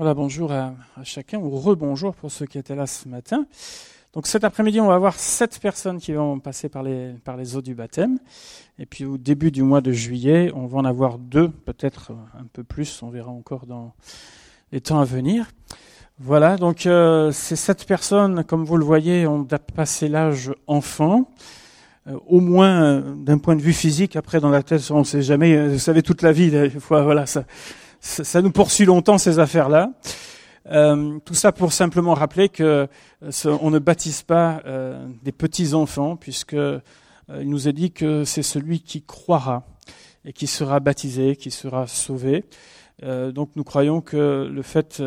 Voilà, bonjour à, chacun, ou rebonjour pour ceux qui étaient là ce matin. Donc cet après-midi, on va avoir sept personnes qui vont passer par les, eaux du baptême. Et puis au début du mois de juillet, on va en avoir deux, peut-être un peu plus, on verra encore dans les temps à venir. Voilà, donc euh, ces sept personnes, comme vous le voyez, ont passé l'âge enfant. Euh, au moins euh, d'un point de vue physique, après dans la tête, on ne sait jamais, vous savez, toute la vie, des fois, voilà, ça, ça nous poursuit longtemps ces affaires-là. Euh, tout ça pour simplement rappeler que euh, on ne baptise pas euh, des petits enfants, puisque il nous est dit que c'est celui qui croira et qui sera baptisé, qui sera sauvé. donc nous croyons que le fait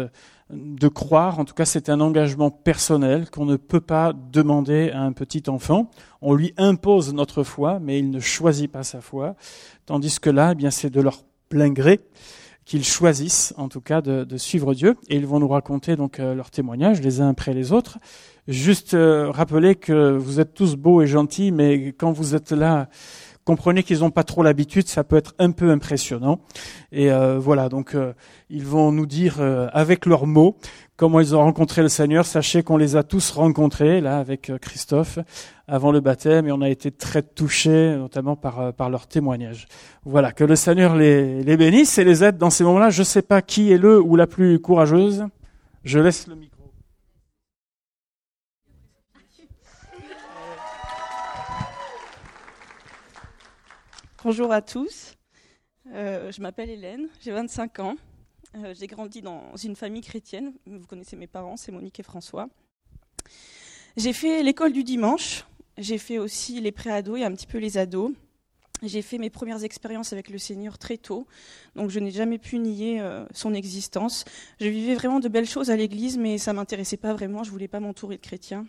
de croire, en tout cas, c'est un engagement personnel qu'on ne peut pas demander à un petit enfant. On lui impose notre foi, mais il ne choisit pas sa foi, tandis que là, eh bien, c'est de leur plein gré qu'ils choisissent en tout cas de, de, suivre Dieu et ils vont nous raconter donc euh, leurs témoignages les uns après les autres. Juste euh, rappeler que vous êtes tous beaux et gentils, mais quand vous êtes là, comprenez qu'ils n'ont pas trop l'habitude, ça peut être un peu impressionnant. Et euh, voilà, donc ils vont nous dire avec leurs mots comment ils ont rencontré le Seigneur. Sachez qu'on les a tous rencontrés là avec Christophe avant le baptême et on a été très touchés, notamment par, euh, par leur témoignage. Voilà, que le Seigneur les, les bénisse et les aide dans ces moments-là. Je ne sais pas qui est le ou la plus courageuse. Je laisse le micro. Bonjour à tous. Euh, je m'appelle Hélène, j'ai 25 ans. Euh, j'ai grandi dans une famille chrétienne. Vous connaissez mes parents, c'est Monique et François. J'ai fait l'école du dimanche j'ai fait aussi les pré-ados et un petit peu les ados. J'ai fait mes premières expériences avec le Seigneur très tôt, donc je n'ai jamais pu nier euh, son existence. Je vivais vraiment de belles choses à l'église, mais ça m'intéressait pas vraiment. Je voulais pas m'entourer de chrétiens.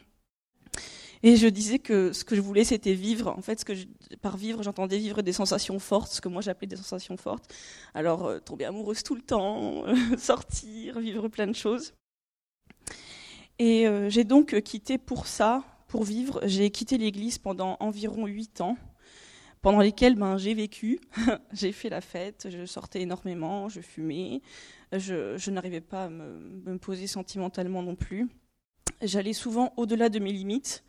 Et je disais que ce que je voulais, c'était vivre. En fait, ce que par vivre, j'entendais vivre des sensations fortes, ce que moi j'appelais des sensations fortes. Alors, euh, tomber amoureuse tout le temps, sortir, vivre plein de choses. Et euh, j'ai donc quitté pour ça pour vivre, j'ai quitté l'église pendant environ huit ans, pendant lesquels ben, j'ai vécu, j'ai fait la fête, je sortais énormément, je fumais, je, n'arrivais pas à me, poser sentimentalement non plus. J'allais souvent au-delà de mes limites,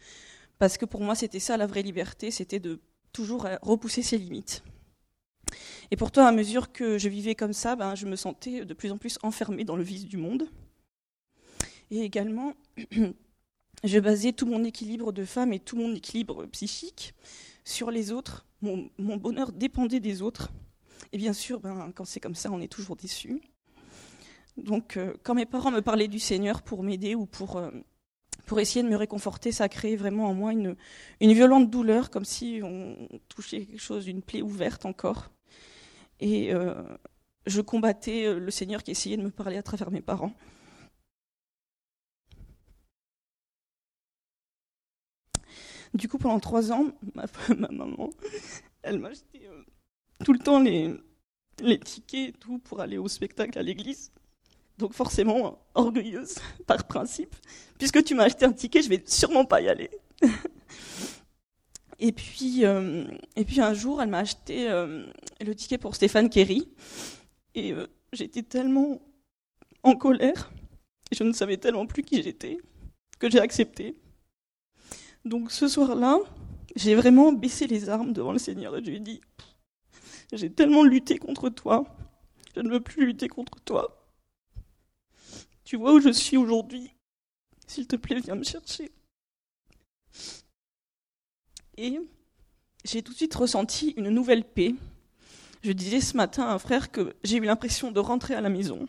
parce que pour moi c'était ça la vraie liberté, c'était de toujours repousser ses limites. Et pourtant, à mesure que je vivais comme ça, ben, je me sentais de plus en plus enfermée dans le vice du monde. Et également, je basais tout mon équilibre de femme et tout mon équilibre psychique sur les autres. Mon, bonheur dépendait des autres. Et bien sûr, ben, quand c'est comme ça, on est toujours déçu. Donc, euh, quand mes parents me parlaient du Seigneur pour m'aider ou pour, euh, pour essayer de me réconforter, ça créait vraiment en moi une, violente douleur, comme si on touchait quelque chose, une plaie ouverte encore. Et euh, je combattais le Seigneur qui essayait de me parler à travers mes parents. Du coup, pendant trois ans, ma, maman, elle m'a acheté euh, tout le temps les, tickets et tout pour aller au spectacle à l'église. Donc forcément, orgueilleuse par principe. Puisque tu m'as acheté un ticket, je vais sûrement pas y aller. et, puis, euh, et puis un jour, elle m'a acheté euh, le ticket pour Stéphane Kerry. Et j'étais tellement en colère, je ne savais tellement plus qui j'étais, que j'ai accepté. Donc ce soir-là, j'ai vraiment baissé les armes devant le Seigneur et je lui ai dit, j'ai tellement lutté contre toi, je ne veux plus lutter contre toi. Tu vois où je suis aujourd'hui, s'il te plaît, viens me chercher. Et j'ai tout de suite ressenti une nouvelle paix. Je disais ce matin à un frère que j'ai eu l'impression de rentrer à la maison.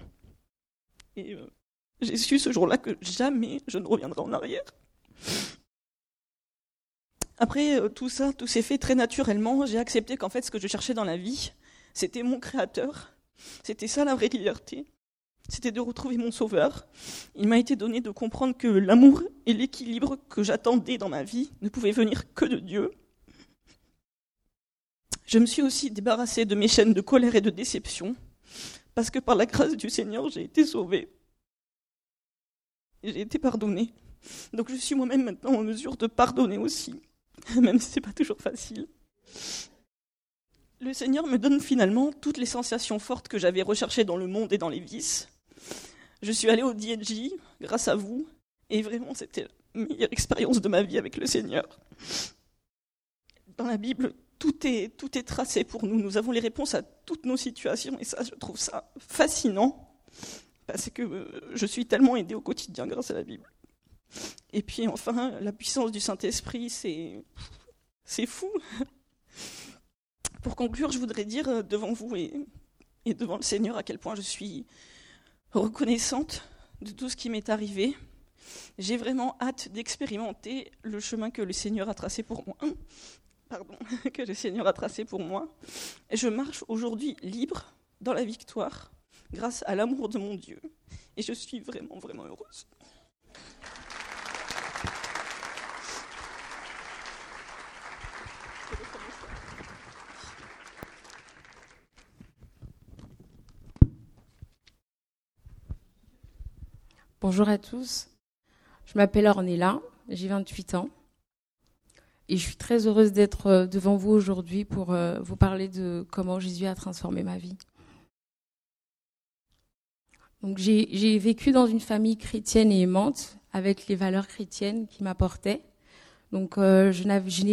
Et euh, j'ai su ce jour-là que jamais je ne reviendrai en arrière. Après euh, tout ça, tout s'est fait très naturellement. J'ai accepté qu'en fait, ce que je cherchais dans la vie, c'était mon créateur. C'était ça la vraie liberté. C'était de retrouver mon sauveur. Il m'a été donné de comprendre que l'amour et l'équilibre que j'attendais dans ma vie ne pouvaient venir que de Dieu. Je me suis aussi débarrassée de mes chaînes de colère et de déception, parce que par la grâce du Seigneur, j'ai été sauvée. J'ai été pardonnée. Donc je suis moi-même maintenant en mesure de pardonner aussi. même si c'est pas toujours facile. Le Seigneur me donne finalement toutes les sensations fortes que j'avais recherchées dans le monde et dans les vices. Je suis allée au DNJ grâce à vous, et vraiment c'était la meilleure expérience de ma vie avec le Seigneur. Dans la Bible, tout est, tout est tracé pour nous. Nous avons les réponses à toutes nos situations, et ça, je trouve ça fascinant, parce que euh, je suis tellement aidée au quotidien grâce à la Bible. Et puis enfin, la puissance du Saint-Esprit, c'est, c'est fou. Pour conclure, je voudrais dire euh, devant vous et, et devant le Seigneur à quel point je suis reconnaissante de tout ce qui m'est arrivé. J'ai vraiment hâte d'expérimenter le chemin que le Seigneur a tracé pour moi. Pardon, que le Seigneur a tracé pour moi. Je marche aujourd'hui libre dans la victoire grâce à l'amour de mon Dieu. Et je suis vraiment, vraiment heureuse. Bonjour à tous. Je m'appelle Ornella, j'ai 28 ans. Et je suis très heureuse d'être euh, devant vous aujourd'hui pour euh, vous parler de comment Jésus a transformé ma vie. J'ai vécu dans une famille chrétienne et aimante avec les valeurs chrétiennes qui m'apportaient. Donc euh, je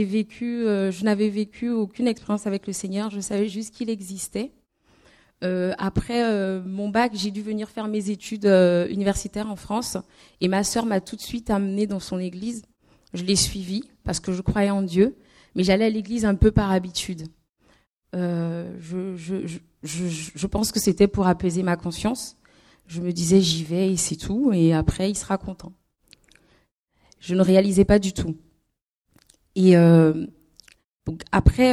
vécu, je n'avais vécu aucune expérience avec le Seigneur. Je savais juste qu'il existait. Euh, après euh, mon bac, j'ai dû venir faire mes études euh, universitaires en France et ma sœur m'a tout de suite amenée dans son église. Je l'ai suivie parce que je croyais en Dieu, mais j'allais à l'église un peu par habitude. Je, pense que c'était pour apaiser ma conscience. Je me disais j'y vais et c'est tout, et après il sera content. Je ne réalisais pas du tout. Et après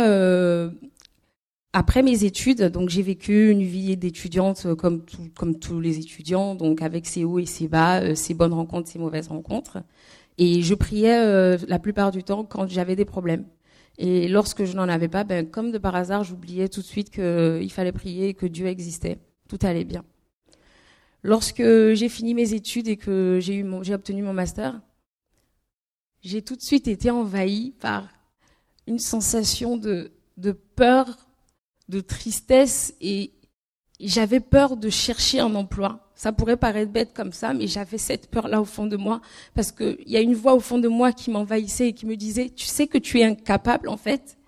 après mes études, donc j'ai vécu une vie d'étudiante euh, comme comme tous les étudiants, donc avec ses hauts et ses bas, euh, ses bonnes rencontres, ses mauvaises rencontres. Et je priais euh, la plupart du temps quand j'avais des problèmes. Et lorsque je n'en avais pas, ben comme de par hasard, j'oubliais tout de suite qu'il fallait prier, que Dieu existait, tout allait bien. Lorsque j'ai fini mes études et que j'ai eu j'ai obtenu mon master, j'ai tout de suite été envahie par une sensation de de peur de tristesse et j'avais peur de chercher un emploi. Ça pourrait paraître bête comme ça, mais j'avais cette peur-là au fond de moi parce qu'il y a une voix au fond de moi qui m'envahissait et qui me disait, tu sais que tu es incapable en fait,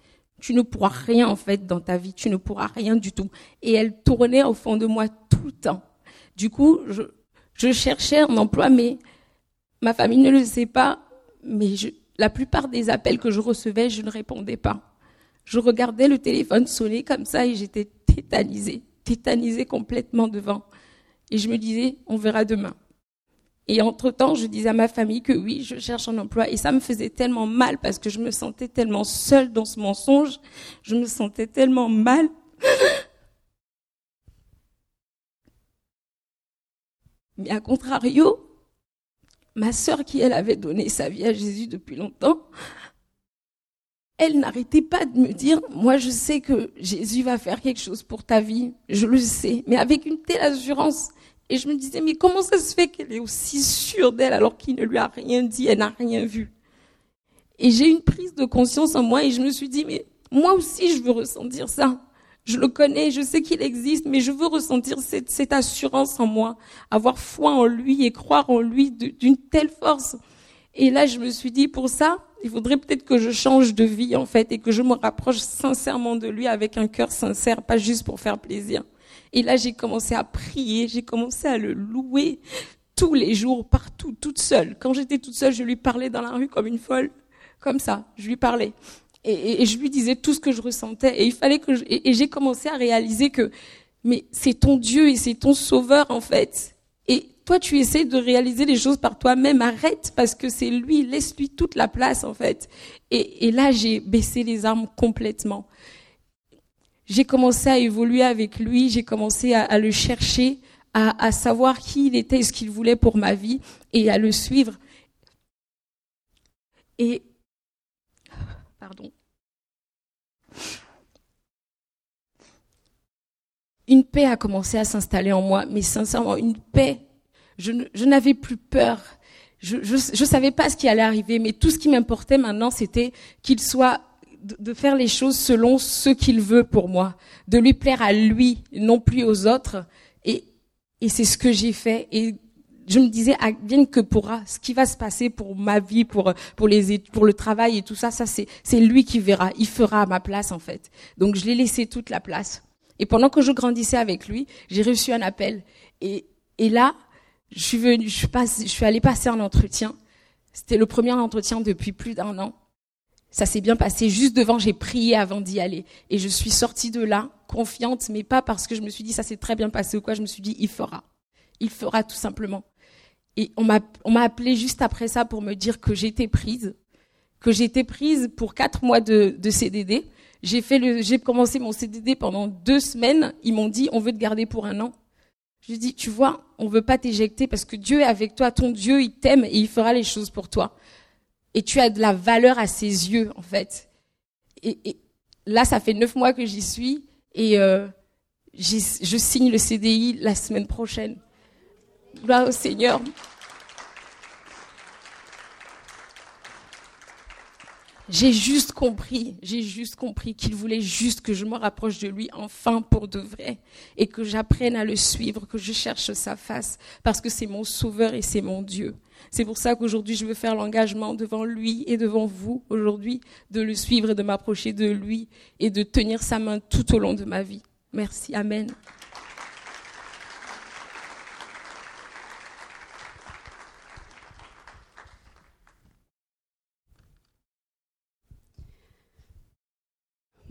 tu ne pourras rien en fait dans ta vie, tu ne pourras rien du tout. Et elle tournait au fond de moi tout le temps. Du coup, je, je cherchais un emploi, mais ma famille ne le sait pas, mais je, la plupart des appels que je recevais, je ne répondais pas. Je regardais le téléphone sonner comme ça et j'étais tétanisée, tétanisée complètement devant. Et je me disais, on verra demain. Et entre-temps, je disais à ma famille que oui, je cherche un emploi. Et ça me faisait tellement mal parce que je me sentais tellement seule dans ce mensonge. Je me sentais tellement mal. Mais à contrario, ma sœur qui, elle, avait donné sa vie à Jésus depuis longtemps, elle n'arrêtait pas de me dire, moi je sais que Jésus va faire quelque chose pour ta vie, je le sais, mais avec une telle assurance. Et je me disais, mais comment ça se fait qu'elle est aussi sûre d'elle alors qu'il ne lui a rien dit, elle n'a rien vu? Et j'ai une prise de conscience en moi et je me suis dit, mais moi aussi je veux ressentir ça. Je le connais, je sais qu'il existe, mais je veux ressentir cette, cette assurance en moi, avoir foi en lui et croire en lui d'une telle force. Et là, je me suis dit, pour ça, il faudrait peut-être que je change de vie, en fait, et que je me rapproche sincèrement de lui avec un cœur sincère, pas juste pour faire plaisir. Et là, j'ai commencé à prier, j'ai commencé à le louer tous les jours, partout, toute seule. Quand j'étais toute seule, je lui parlais dans la rue comme une folle, comme ça, je lui parlais. Et, je lui disais tout ce que je ressentais. Et il fallait que je, et j'ai commencé à réaliser que, mais c'est ton Dieu et c'est ton sauveur, en fait. Toi, tu essaies de réaliser les choses par toi-même? Arrête parce que c'est lui. Laisse-lui toute la place, en fait. Et, là, j'ai baissé les armes complètement. J'ai commencé à évoluer avec lui. J'ai commencé à, à, le chercher, à, à savoir qui il était, ce qu'il voulait pour ma vie et à le suivre. Et, pardon. Une paix a commencé à s'installer en moi, mais sincèrement, une paix je, n'avais plus peur. Je, je savais pas ce qui allait arriver, mais tout ce qui m'importait maintenant, c'était qu'il soit de, faire les choses selon ce qu'il veut pour moi, de lui plaire à lui, non plus aux autres. Et, Et c'est ce que j'ai fait. Et je me disais, bien que pourra, ce qui va se passer pour ma vie, pour pour les pour le travail et tout ça, ça c'est c'est lui qui verra. Il fera à ma place en fait. Donc je l'ai laissé toute la place. Et pendant que je grandissais avec lui, j'ai reçu un appel. Et et là, je suis venue, je suis je suis allée passer un entretien. C'était le premier entretien depuis plus d'un an. Ça s'est bien passé. Juste devant, j'ai prié avant d'y aller. Et je suis sortie de là, confiante, mais pas parce que je me suis dit ça s'est très bien passé ou quoi. Je me suis dit, il fera. Il fera tout simplement. Et on m'a, appelé juste après ça pour me dire que j'étais prise, que j'étais prise pour quatre mois de, de CDD. J'ai commencé mon CDD pendant deux semaines. Ils m'ont dit, on veut te garder pour un an. Je dis, tu vois, on veut pas t'éjecter parce que Dieu est avec toi. Ton Dieu, il t'aime et il fera les choses pour toi. Et tu as de la valeur à ses yeux, en fait. Et, et là, ça fait neuf mois que j'y suis et euh, je signe le CDI la semaine prochaine. Gloire au Seigneur. J'ai juste compris, j'ai juste compris qu'il voulait juste que je me rapproche de lui enfin pour de vrai et que j'apprenne à le suivre, que je cherche sa face parce que c'est mon sauveur et c'est mon Dieu. C'est pour ça qu'aujourd'hui je veux faire l'engagement devant lui et devant vous aujourd'hui de le suivre et de m'approcher de lui et de tenir sa main tout au long de ma vie. Merci. Amen.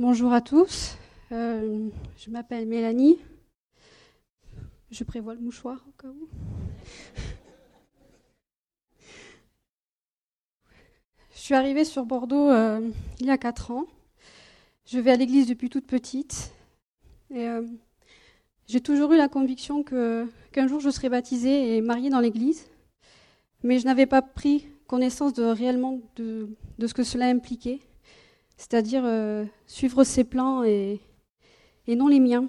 Bonjour à tous, euh, je m'appelle Mélanie. Je prévois le mouchoir au cas où. Je suis arrivée sur Bordeaux euh, il y a 4 ans. Je vais à l'église depuis toute petite. Et euh, j'ai toujours eu la conviction que, qu'un jour je serais baptisée et mariée dans l'église. Mais je n'avais pas pris connaissance réellement de ce que cela impliquait c'est-à-dire euh, suivre ses plans et, non les miens.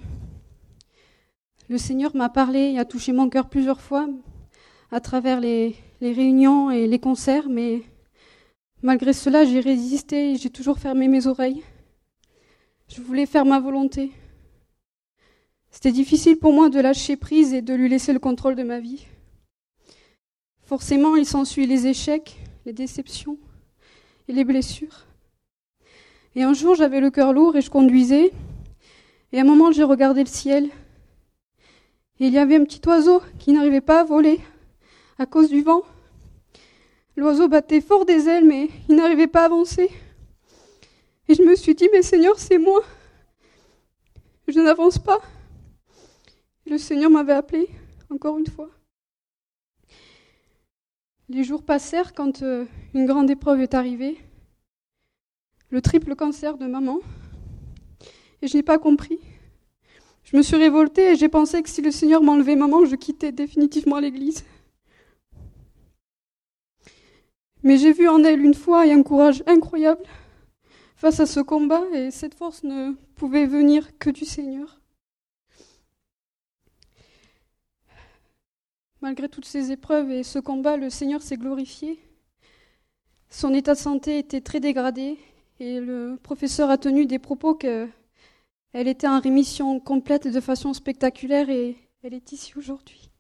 Le Seigneur m'a parlé et a touché mon cœur plusieurs fois à travers les, réunions et les concerts, mais malgré cela, j'ai résisté et j'ai toujours fermé mes oreilles. Je voulais faire ma volonté. C'était difficile pour moi de lâcher prise et de lui laisser le contrôle de ma vie. Forcément, il s'ensuit les échecs, les déceptions et les blessures. Et un jour, j'avais le cœur lourd et je conduisais. Et à un moment, j'ai regardé le ciel. Et il y avait un petit oiseau qui n'arrivait pas à voler à cause du vent. L'oiseau battait fort des ailes, mais il n'arrivait pas à avancer. Et je me suis dit, mais Seigneur, c'est moi. Je n'avance pas. le Seigneur m'avait appelé, encore une fois. Les jours passèrent quand euh, une grande épreuve est arrivée le triple cancer de maman. Et je n'ai pas compris. Je me suis révoltée et j'ai pensé que si le Seigneur m'enlevait maman, je quittais définitivement l'Église. Mais j'ai vu en elle une foi et un courage incroyable face à ce combat et cette force ne pouvait venir que du Seigneur. Malgré toutes ces épreuves et ce combat, le Seigneur s'est glorifié. Son état de santé était très dégradé et le professeur a tenu des propos qu'elle était en rémission complète de façon spectaculaire et elle est ici aujourd'hui.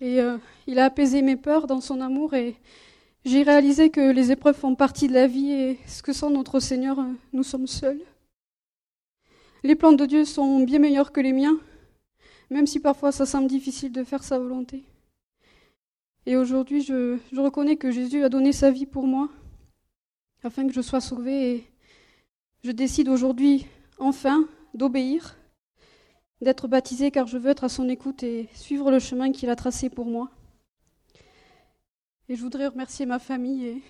Et euh, il a apaisé mes peurs dans son amour et j'ai réalisé que les épreuves font partie de la vie et ce que sont notre Seigneur, euh, nous sommes seuls. Les plans de Dieu sont bien meilleurs que les miens même si parfois ça semble difficile de faire sa volonté. Et aujourd'hui, je, reconnais que Jésus a donné sa vie pour moi, afin que je sois sauvée, et je décide aujourd'hui, enfin, d'obéir, d'être baptisée, car je veux être à son écoute et suivre le chemin qu'il a tracé pour moi. Et je voudrais remercier ma famille,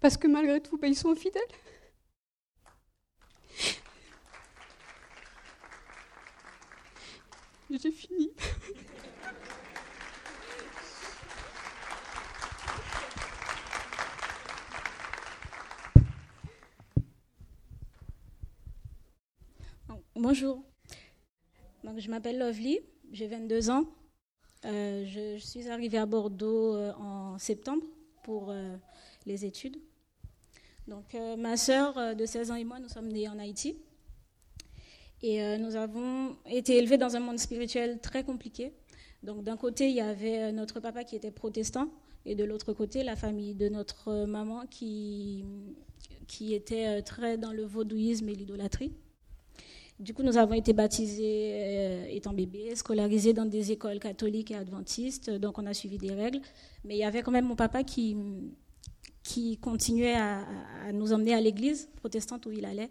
parce que malgré tout, ben, ils sont fidèles. J'ai fini. Bonjour. Donc, je m'appelle Lovely, j'ai 22 ans. Euh, je, suis arrivée à Bordeaux euh, en septembre pour euh, les études. Donc, ma sœur de 16 ans et moi, nous sommes nés en Haïti. Et nous avons été élevés dans un monde spirituel très compliqué. Donc, d'un côté, il y avait notre papa qui était protestant, et de l'autre côté, la famille de notre maman qui, qui était très dans le vaudouisme et l'idolâtrie. Du coup, nous avons été baptisés euh, étant bébés, scolarisés dans des écoles catholiques et adventistes, donc on a suivi des règles. Mais il y avait quand même mon papa qui, qui continuait à, nous emmener à l'église protestante où il allait,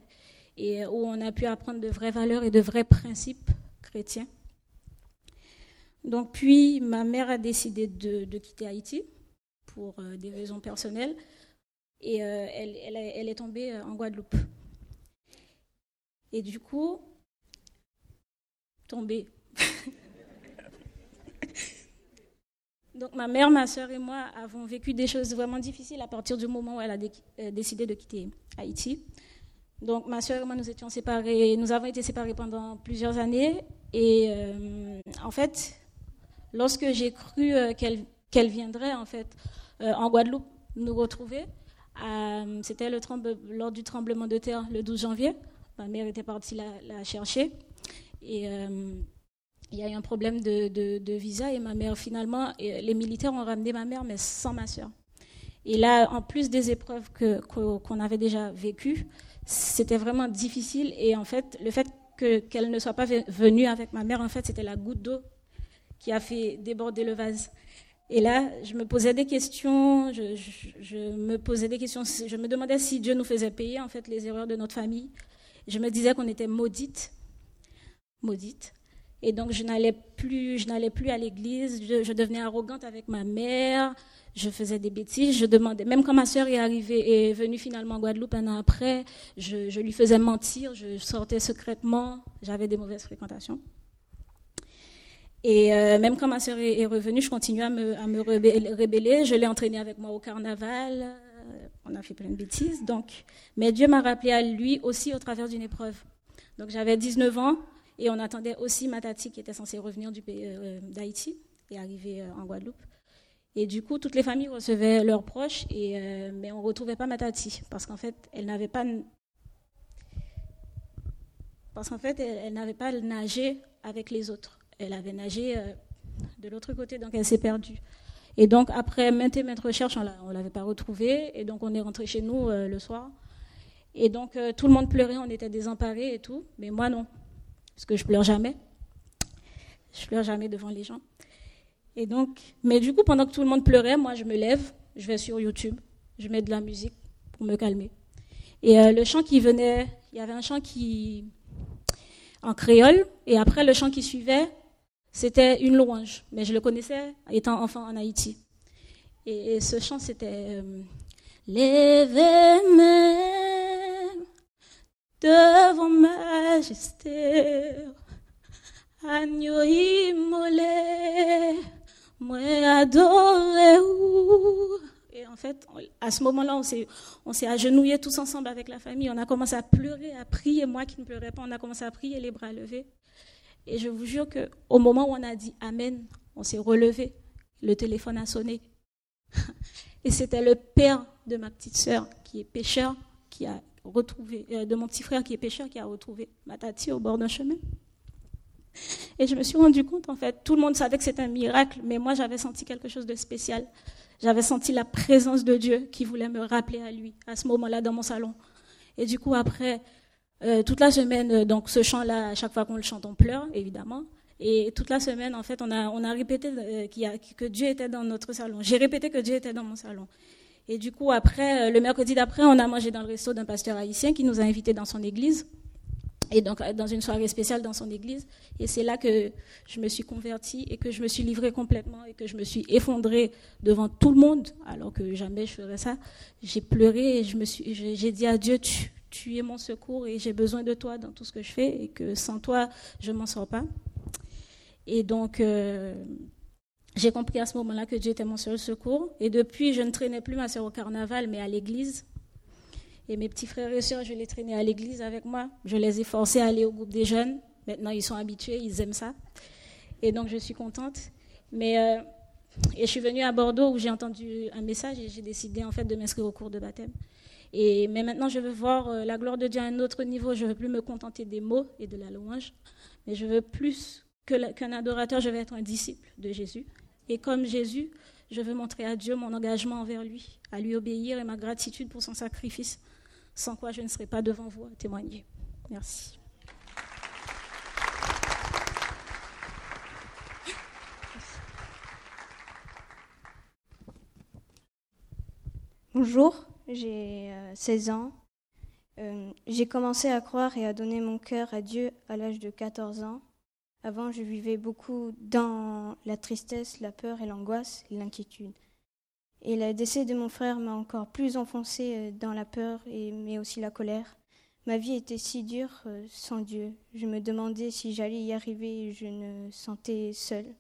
et où on a pu apprendre de vraies valeurs et de vrais principes chrétiens. Donc, puis, ma mère a décidé de, quitter Haïti pour euh, des raisons personnelles, et euh, elle, est tombée en Guadeloupe. Et du coup, tombé. Donc ma mère, ma soeur et moi avons vécu des choses vraiment difficiles à partir du moment où elle a euh, décidé de quitter Haïti. Donc ma soeur et moi, nous étions séparés, nous avons été séparés pendant plusieurs années. Et euh, en fait, lorsque j'ai cru euh, qu'elle viendrait en fait en Guadeloupe nous retrouver, c'était lors du tremblement de terre le 12 janvier. Ma mère était partie la, chercher. Et euh, il y a eu un problème de, visa. Et ma mère, finalement, les militaires ont ramené ma mère, mais sans ma soeur. Et là, en plus des épreuves qu'on avait déjà vécues, c'était vraiment difficile. Et en fait, le fait qu'elle ne soit pas venue avec ma mère, en fait, c'était la goutte d'eau qui a fait déborder le vase. Et là, je me posais des questions, je, me posais des questions, je me demandais si Dieu nous faisait payer en fait les erreurs de notre famille, je me disais qu'on était maudite, maudite. Et donc je n'allais plus, je n'allais plus à l'église, je, devenais arrogante avec ma mère, je faisais des bêtises, je demandais, même quand ma sœur est arrivée, est venue finalement en Guadeloupe un an après, je, lui faisais mentir, je sortais secrètement, j'avais des mauvaises fréquentations. Et euh, même quand ma sœur est, revenue, je continuais à me, à rébeller. Je l'ai entraînée avec moi au carnaval on a fait plein de bêtises. Donc, mais Dieu m'a rappelé à lui aussi au travers d'une épreuve. Donc j'avais 19 ans et on attendait aussi ma tati qui était censée revenir du pays euh, d'Haïti et arriver euh, en Guadeloupe. Et du coup, toutes les familles recevaient leurs proches, euh, mais on ne retrouvait pas ma tati parce qu'en fait, elle n'avait pas parce qu'en fait, elle, n'avait pas nagé avec les autres. Elle avait nagé de l'autre côté, donc elle s'est perdue. Et donc, après maintes et maintes recherches, on ne l'avait pas retrouvée. Et donc, on est rentré chez nous euh, le soir. Et donc, euh, tout le monde pleurait, on était désemparés et tout. Mais moi, non. Parce que je pleure jamais. Je pleure jamais devant les gens. Et donc, mais du coup, pendant que tout le monde pleurait, moi, je me lève, je vais sur YouTube, je mets de la musique pour me calmer. Et euh, le chant qui venait, il y avait un chant qui en créole, et après le chant qui suivait, c'était une louange, mais je le connaissais étant enfant en Haïti. Et, ce chant, c'était euh, devant majesté, agneau immolé, moi adoré. Et en fait, à ce moment-là, on s'est, agenouillés tous ensemble avec la famille. On a commencé à pleurer, à prier. Moi qui ne pleurais pas, on a commencé à prier les bras levés. Et je vous jure qu'au moment où on a dit Amen, on s'est relevé. Le téléphone a sonné. Et c'était le père de ma petite sœur, qui est pêcheur, qui a euh, de mon petit frère qui est pêcheur, qui a retrouvé ma tati au bord d'un chemin. Et je me suis rendu compte, en fait, tout le monde savait que c'était un miracle, mais moi j'avais senti quelque chose de spécial. J'avais senti la présence de Dieu qui voulait me rappeler à lui, à ce moment-là, dans mon salon. Et du coup, après, euh, toute la semaine, euh, donc ce chant-là, à chaque fois qu'on le chante, on pleure, évidemment. Et toute la semaine, en fait, on a, on a répété que Dieu était dans notre salon. J'ai répété que Dieu était dans mon salon. Et du coup, après, le mercredi d'après, on a mangé dans le resto d'un pasteur haïtien qui nous a invités dans son église. Et donc, dans une soirée spéciale dans son église. Et c'est là que je me suis convertie et que je me suis livrée complètement et que je me suis effondrée devant tout le monde, alors que jamais je ferais ça. J'ai pleuré et j'ai dit à Dieu, tu, tu es mon secours et j'ai besoin de toi dans tout ce que je fais et que sans toi, je ne m'en sors pas. Et donc, euh, j'ai compris à ce moment-là que Dieu était mon seul secours. Et depuis, je ne traînais plus ma soeur au carnaval, mais à l'église. Et mes petits frères et sœurs, je les traînais à l'église avec moi. Je les ai forcés à aller au groupe des jeunes. Maintenant, ils sont habitués, ils aiment ça. Et donc, je suis contente. Mais, euh, et je suis venue à Bordeaux où j'ai entendu un message et j'ai décidé en fait de m'inscrire au cours de baptême. Et, mais maintenant, je veux voir euh, la gloire de Dieu à un autre niveau. Je ne veux plus me contenter des mots et de la louange, mais je veux plus qu'un adorateur, je veux être un disciple de Jésus. Et comme Jésus, je veux montrer à Dieu mon engagement envers lui, à lui obéir et ma gratitude pour son sacrifice, sans quoi je ne serai pas devant vous à témoigner. Merci. Bonjour, j'ai 16 euh, ans. Euh, j'ai commencé à croire et à donner mon cœur à Dieu à l'âge de 14 ans. Avant, je vivais beaucoup dans la tristesse, la peur et l'angoisse, l'inquiétude. Et le décès de mon frère m'a encore plus enfoncé euh, dans la peur, et, mais aussi la colère. Ma vie était si dure sans Dieu. Je me demandais si j'allais y arriver. Je me sentais seule.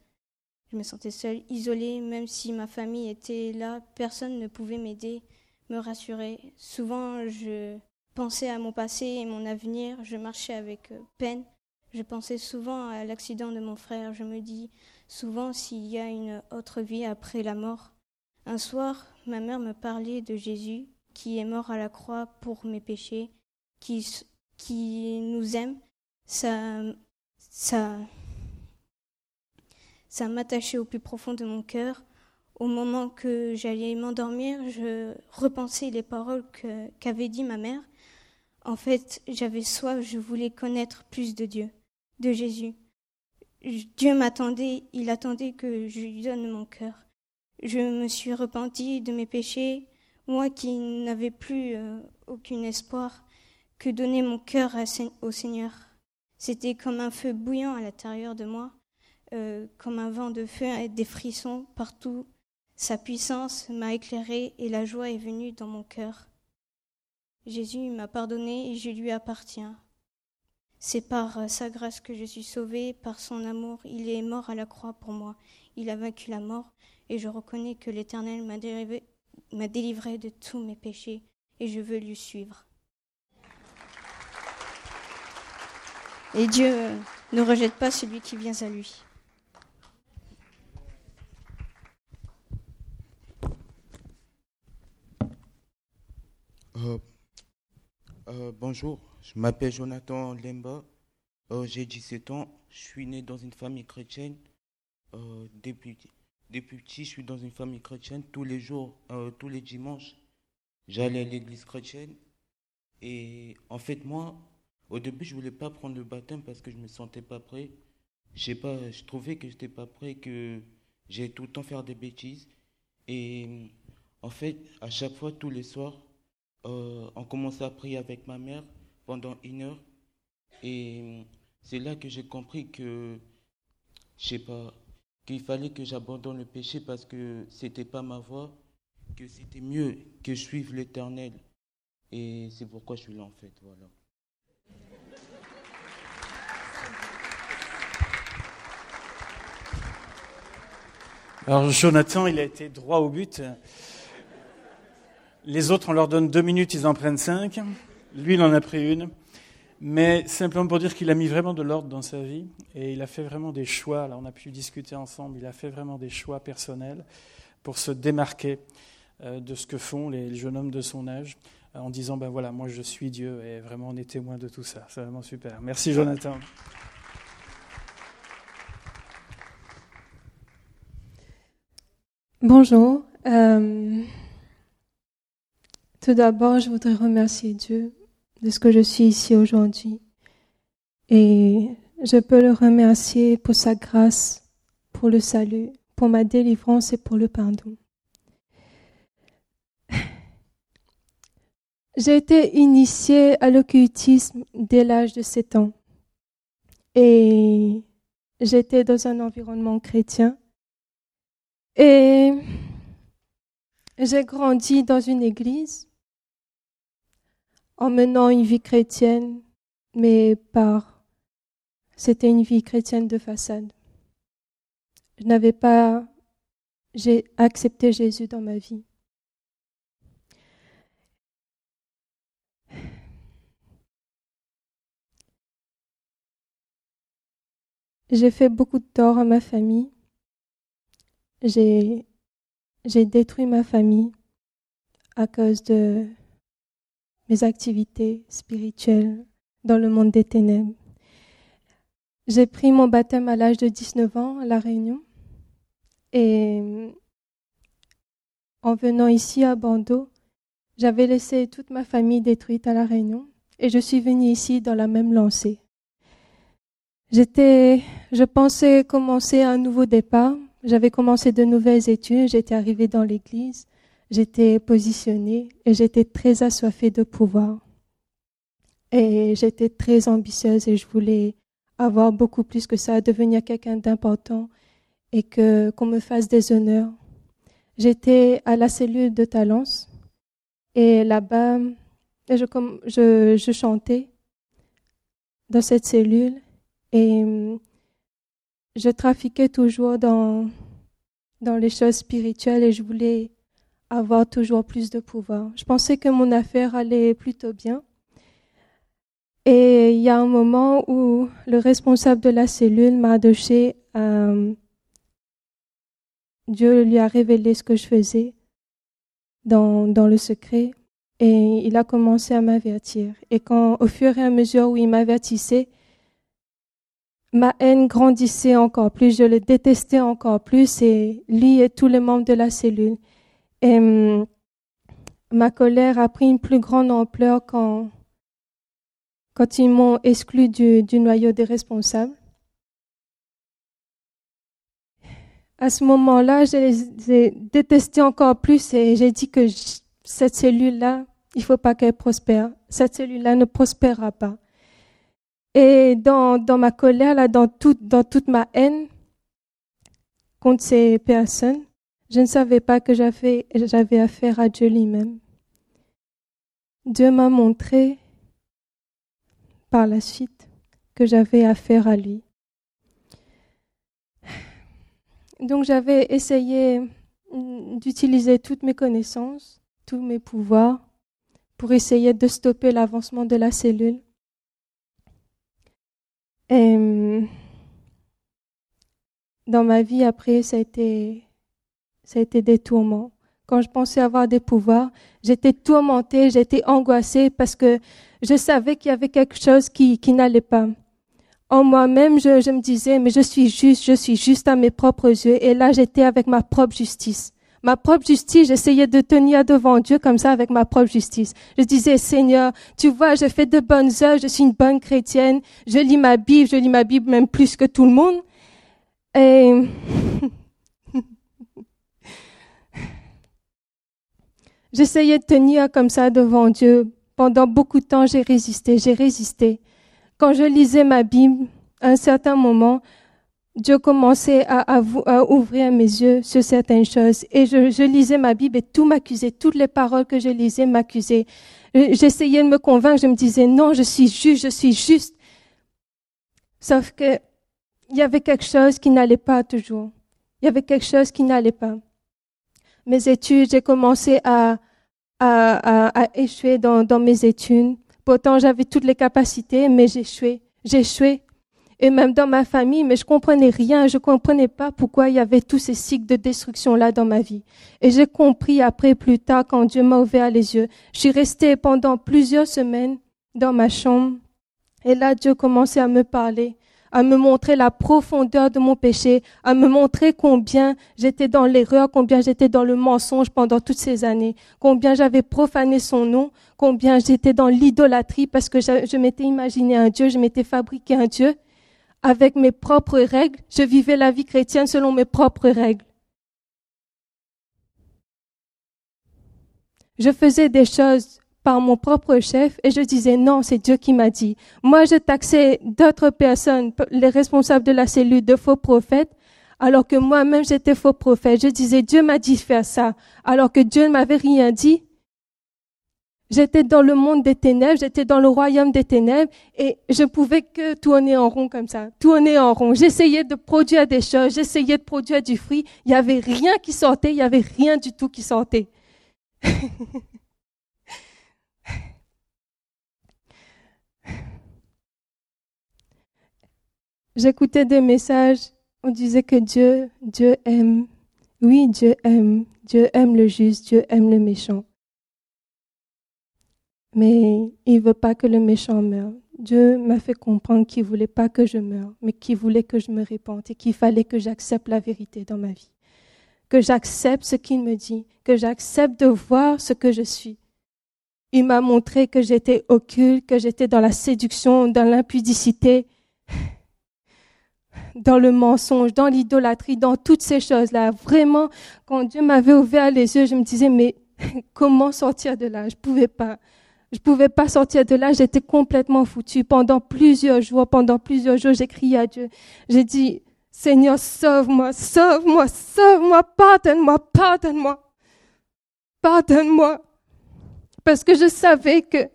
Je me sentais seule, isolée, même si ma famille était là, personne ne pouvait m'aider, me rassurer. Souvent, je pensais à mon passé et mon avenir, je marchais avec euh, peine. Je pensais souvent à l'accident de mon frère, je me dis souvent s'il y a une autre vie après la mort. Un soir, ma mère me parlait de Jésus, qui est mort à la croix pour mes péchés, qui, qui nous aime. Ça, ça, ça m'attachait au plus profond de mon cœur. Au moment que j'allais m'endormir, je repensais les paroles qu'avait dit ma mère. En fait, j'avais soif, je voulais connaître plus de Dieu, de Jésus. Dieu m'attendait, il attendait que je lui donne mon cœur. Je me suis repentie de mes péchés, moi qui n'avais plus euh, aucun espoir, que donner mon cœur au Seigneur. C'était comme un feu bouillant à l'intérieur de moi. Euh, comme un vent de feu et des frissons partout. Sa puissance m'a éclairé et la joie est venue dans mon cœur. Jésus m'a pardonné et je lui appartiens. C'est par sa grâce que je suis sauvée, par son amour. Il est mort à la croix pour moi. Il a vaincu la mort et je reconnais que l'Éternel m'a délivré, délivré de tous mes péchés et je veux lui suivre. Et Dieu ne rejette pas celui qui vient à lui. Euh, bonjour, je m'appelle Jonathan Lemba. Euh, j'ai 17 ans. Je suis né dans une famille chrétienne. depuis, depuis petit, je suis dans une famille chrétienne. Tous les jours, tous les dimanches, j'allais à l'église chrétienne. Et en fait, moi, au début, je voulais pas prendre le baptême parce que je me sentais pas prêt. Je sais pas, je trouvais que j'étais pas prêt, que j'ai tout le temps faire des bêtises. Et en fait, à chaque fois, tous les soirs, euh, on commençait à prier avec ma mère pendant une heure. Et c'est là que j'ai compris que, je sais pas, qu'il fallait que j'abandonne le péché parce que c'était pas ma voie, que c'était mieux que je suive l'éternel. Et c'est pourquoi je suis là en fait, voilà. Alors Jonathan, il a été droit au but. Les autres, on leur donne deux minutes, ils en prennent cinq. Lui, il en a pris une. Mais simplement pour dire qu'il a mis vraiment de l'ordre dans sa vie et il a fait vraiment des choix. Là, on a pu discuter ensemble. Il a fait vraiment des choix personnels pour se démarquer euh, de ce que font les jeunes hommes de son âge euh, en disant ben voilà, moi je suis Dieu et vraiment on est témoin de tout ça. C'est vraiment super. Merci Jonathan. Bonjour. Euh, tout d'abord, je voudrais remercier Dieu de ce que je suis ici aujourd'hui. Et je peux le remercier pour sa grâce, pour le salut, pour ma délivrance et pour le pardon. J'ai été initiée à l'occultisme dès l'âge de 7 ans. Et j'étais dans un environnement chrétien. Et j'ai grandi dans une église en menant une vie chrétienne, mais par c'était une vie chrétienne de façade. Je n'avais pas j'ai accepté Jésus dans ma vie. J'ai fait beaucoup de tort à ma famille. J'ai j'ai détruit ma famille à cause de mes activités spirituelles dans le monde des ténèbres. J'ai pris mon baptême à l'âge de 19 ans à La Réunion. Et en venant ici à Bordeaux, j'avais laissé toute ma famille détruite à La Réunion et je suis venue ici dans la même lancée. J'étais, je pensais commencer un nouveau départ. J'avais commencé de nouvelles études, j'étais arrivée dans l'église, j'étais positionnée et j'étais très assoiffée de pouvoir. Et j'étais très ambitieuse et je voulais avoir beaucoup plus que ça, devenir quelqu'un d'important et que qu'on me fasse des honneurs. J'étais à la cellule de Talence et là-bas, je, je, je chantais dans cette cellule et je trafiquais toujours dans, dans les choses spirituelles et je voulais avoir toujours plus de pouvoir. Je pensais que mon affaire allait plutôt bien. Et il y a un moment où le responsable de la cellule m'a adoché. Euh, Dieu lui a révélé ce que je faisais dans, dans le secret et il a commencé à m'avertir. Et quand, au fur et à mesure où il m'avertissait, ma haine grandissait encore plus, je le détestais encore plus et lui et tous les membres de la cellule. Et ma colère a pris une plus grande ampleur quand quand ils m'ont exclu du, noyau des responsables. À ce moment-là, je les ai détestés encore plus et j'ai dit que cette cellule-là, il ne faut pas qu'elle prospère. Cette cellule-là ne prospérera pas. Et dans, dans ma colère, là, dans, dans toute ma haine contre ces personnes, je ne savais pas que j'avais affaire à Dieu lui-même. Dieu m'a montré par la suite que j'avais affaire à lui. Donc j'avais essayé d'utiliser toutes mes connaissances, tous mes pouvoirs pour essayer de stopper l'avancement de la cellule. Et dans ma vie après, ça a été, ça a été des tourments. Quand je pensais avoir des pouvoirs, j'étais tourmentée, j'étais angoissée parce que je savais qu'il y avait quelque chose qui, qui n'allait pas. En moi-même, je, je me disais, mais je suis juste, je suis juste à mes propres yeux. Et là, j'étais avec ma propre justice. Ma propre justice, j'essayais de tenir devant Dieu comme ça avec ma propre justice. Je disais, Seigneur, tu vois, je fais de bonnes œuvres, je suis une bonne chrétienne, je lis ma Bible, je lis ma Bible même plus que tout le monde. Et j'essayais de tenir comme ça devant Dieu pendant beaucoup de temps, j'ai résisté, j'ai résisté. Quand je lisais ma Bible, à un certain moment, Dieu commençait à, ouvrir mes yeux sur certaines choses. Et je, lisais ma Bible et tout m'accusait. Toutes les paroles que je lisais m'accusaient. J'essayais de me convaincre. Je me disais, non, je suis juste, je suis juste. Sauf que il y avait quelque chose qui n'allait pas toujours. Il y avait quelque chose qui n'allait pas. Mes études, j'ai commencé à, à, à, échouer dans, dans mes études. Pourtant, j'avais toutes les capacités, mais. J'ai échoué. Et même dans ma famille, mais je comprenais rien. Je comprenais pas pourquoi il y avait tous ces cycles de destruction là dans ma vie. Et j'ai compris après, plus tard, quand Dieu m'a ouvert les yeux. Je suis restée pendant plusieurs semaines dans ma chambre. Et là, Dieu commençait à me parler à me montrer la profondeur de mon péché, à me montrer combien j'étais dans l'erreur, combien j'étais dans le mensonge pendant toutes ces années, combien j'avais profané son nom, combien j'étais dans l'idolâtrie parce que je, m'étais imaginé un Dieu, je m'étais fabriqué un Dieu. Avec mes propres règles, je vivais la vie chrétienne selon mes propres règles. Je faisais des choses par mon propre chef et je disais non, c'est Dieu qui m'a dit. Moi, je taxais d'autres personnes, les responsables de la cellule, de faux prophètes, alors que moi-même j'étais faux prophète. Je disais Dieu m'a dit de faire ça, alors que Dieu ne m'avait rien dit. J'étais dans le monde des ténèbres, j'étais dans le royaume des ténèbres et je pouvais que tourner en rond comme ça, tourner en rond. J'essayais de produire des choses, j'essayais de produire du fruit. Il y avait rien qui sortait, il y avait rien du tout qui sortait. J'écoutais des messages, on disait que Dieu, Dieu aime. Oui, Dieu aime. Dieu aime le juste, Dieu aime le méchant. mais il ne veut pas que le méchant meure. Dieu m'a fait comprendre qu'il ne voulait pas que je meure, mais qu'il voulait que je me répande et qu'il fallait que j'accepte la vérité dans ma vie. Que j'accepte ce qu'il me dit, que j'accepte de voir ce que je suis. Il m'a montré que j'étais occulte, que j'étais dans la séduction, dans l'impudicité, dans le mensonge, dans l'idolâtrie, dans toutes ces choses-là. Vraiment, quand Dieu m'avait ouvert les yeux, je me disais, mais comment sortir de là? Je pouvais pas. Je pouvais pas sortir de là, j'étais complètement foutue. Pendant plusieurs jours, pendant plusieurs jours, j'ai crié à Dieu. J'ai dit, Seigneur, sauve-moi, sauve-moi, sauve-moi, pardonne-moi, pardonne-moi, pardonne-moi. Parce que je savais que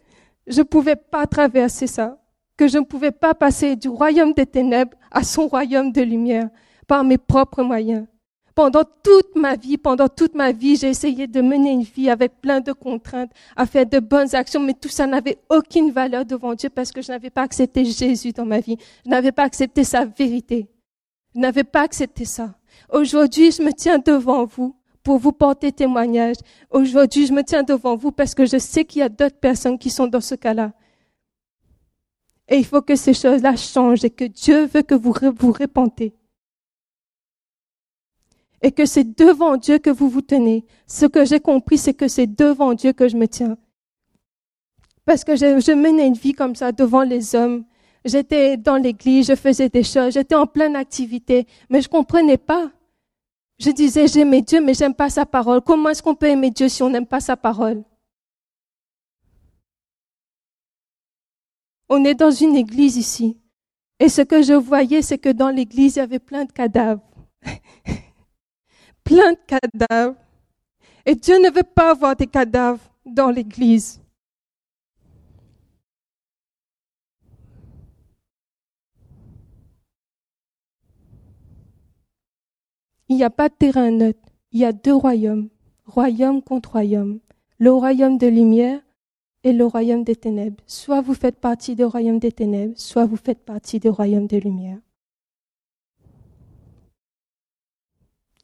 je pouvais pas traverser ça, que je ne pouvais pas passer du royaume des ténèbres à son royaume de lumière par mes propres moyens. Pendant toute ma vie, pendant toute ma vie, j'ai essayé de mener une vie avec plein de contraintes, à faire de bonnes actions, mais tout ça n'avait aucune valeur devant Dieu parce que je n'avais pas accepté Jésus dans ma vie. Je n'avais pas accepté sa vérité. Je n'avais pas accepté ça. Aujourd'hui, je me tiens devant vous pour vous porter témoignage. Aujourd'hui, je me tiens devant vous parce que je sais qu'il y a d'autres personnes qui sont dans ce cas-là. Et il faut que ces choses-là changent et que Dieu veut que vous vous répentez et que c'est devant Dieu que vous vous tenez. Ce que j'ai compris, c'est que c'est devant Dieu que je me tiens. Parce que je, je, menais une vie comme ça devant les hommes. J'étais dans l'église, je faisais des choses, j'étais en pleine activité, mais je comprenais pas. Je disais, j'aimais Dieu, mais j'aime pas sa parole. Comment est-ce qu'on peut aimer Dieu si on n'aime pas sa parole? On est dans une église ici. Et ce que je voyais, c'est que dans l'église, il y avait plein de cadavres. plein de cadavres. Et Dieu ne veut pas avoir des cadavres dans l'église. Il n'y a pas de terrain neutre. Il y a deux royaumes, royaume contre royaume. Le royaume de lumière et le royaume des ténèbres. Soit vous faites partie du royaume des ténèbres, soit vous faites partie du royaume de lumière.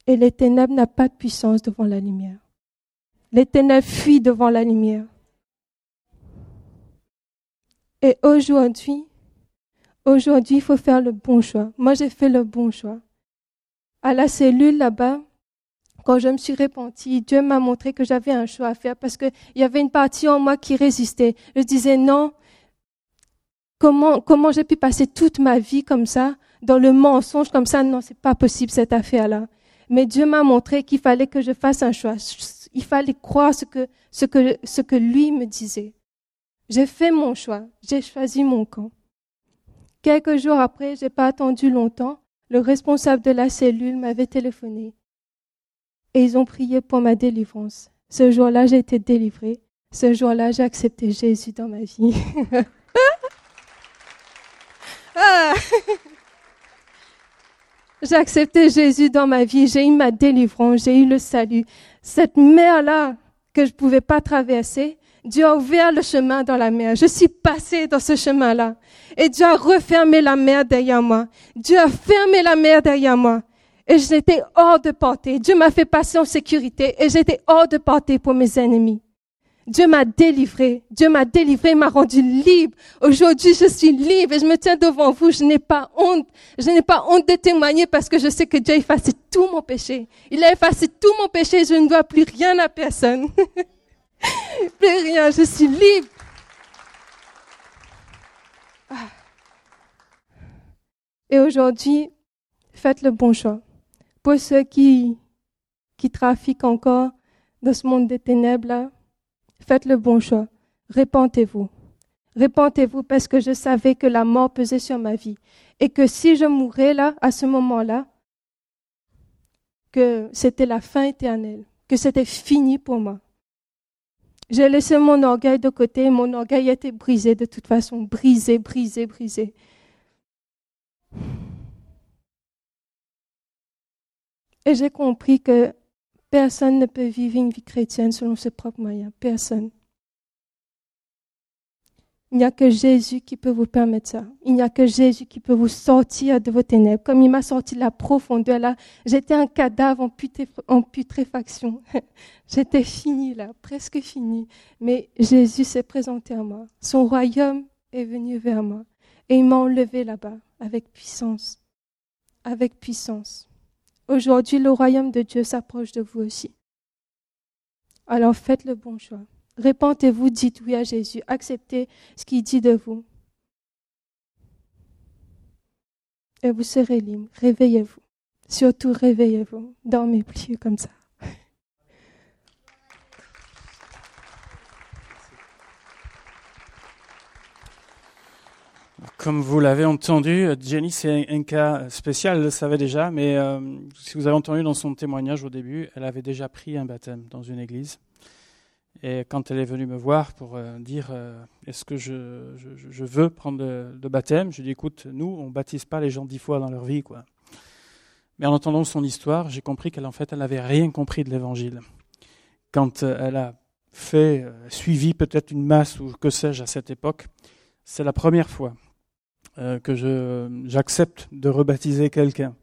et les ténèbres n'ont pas de puissance devant la lumière. Les ténèbres fuient devant la lumière. Et aujourd'hui, aujourd'hui, il faut faire le bon choix. Moi, j'ai fait le bon choix. À la cellule là-bas, quand je me suis repentie, Dieu m'a montré que j'avais un choix à faire parce qu'il y avait une partie en moi qui résistait. Je disais non. Comment, comment j'ai pu passer toute ma vie comme ça, dans le mensonge comme ça? Non, c'est pas possible cette affaire-là. Mais Dieu m'a montré qu'il fallait que je fasse un choix. Il fallait croire ce que, ce que, ce que lui me disait. J'ai fait mon choix. J'ai choisi mon camp. Quelques jours après, j'ai pas attendu longtemps. Le responsable de la cellule m'avait téléphoné. Et ils ont prié pour ma délivrance. Ce jour-là, j'ai été délivrée. Ce jour-là, j'ai accepté Jésus dans ma vie. ah j'ai accepté Jésus dans ma vie, j'ai eu ma délivrance, j'ai eu le salut. Cette mer-là que je ne pouvais pas traverser, Dieu a ouvert le chemin dans la mer. Je suis passée dans ce chemin-là. Et Dieu a refermé la mer derrière moi. Dieu a fermé la mer derrière moi. Et j'étais hors de portée. Dieu m'a fait passer en sécurité et j'étais hors de portée pour mes ennemis. Dieu m'a délivré. Dieu m'a délivré, m'a rendu libre. Aujourd'hui, je suis libre et je me tiens devant vous. Je n'ai pas honte. Je n'ai pas honte de témoigner parce que je sais que Dieu a effacé tout mon péché. Il a effacé tout mon péché. Je ne dois plus rien à personne. plus rien. Je suis libre. Ah. Et aujourd'hui, faites le bon choix. Pour ceux qui, trafiquent encore dans ce monde des ténèbres Faites le bon choix. Répentez-vous. Répentez-vous parce que je savais que la mort pesait sur ma vie et que si je mourais là, à ce moment-là, que c'était la fin éternelle, que c'était fini pour moi. J'ai laissé mon orgueil de côté, mon orgueil était brisé de toute façon, brisé, brisé, brisé. Et j'ai compris que Personne ne peut vivre une vie chrétienne selon ses propres moyens. Personne. Il n'y a que Jésus qui peut vous permettre ça. Il n'y a que Jésus qui peut vous sortir de vos ténèbres. Comme il m'a sorti de la profondeur là, j'étais un cadavre en, en putréfaction. j'étais fini là, presque fini. Mais Jésus s'est présenté à moi. Son royaume est venu vers moi. Et il m'a enlevé là-bas avec puissance. Avec puissance. Aujourd'hui, le royaume de Dieu s'approche de vous aussi. Alors faites le bon choix. Répentez-vous, dites oui à Jésus, acceptez ce qu'il dit de vous. Et vous serez libre. Réveillez-vous. Surtout réveillez-vous. Dormez plus comme ça. Comme vous l'avez entendu, Jenny, c'est un cas spécial, elle le savait déjà, mais euh, si vous avez entendu dans son témoignage au début, elle avait déjà pris un baptême dans une église. Et quand elle est venue me voir pour euh, dire euh, est-ce que je, je, veux prendre le, baptême, je lui ai dit écoute, nous, on baptise pas les gens dix fois dans leur vie. quoi. Mais en entendant son histoire, j'ai compris qu'elle en fait, elle n'avait rien compris de l'évangile. Quand elle a fait, suivi peut-être une masse ou que sais-je à cette époque, c'est la première fois euh, que j'accepte de rebaptiser quelqu'un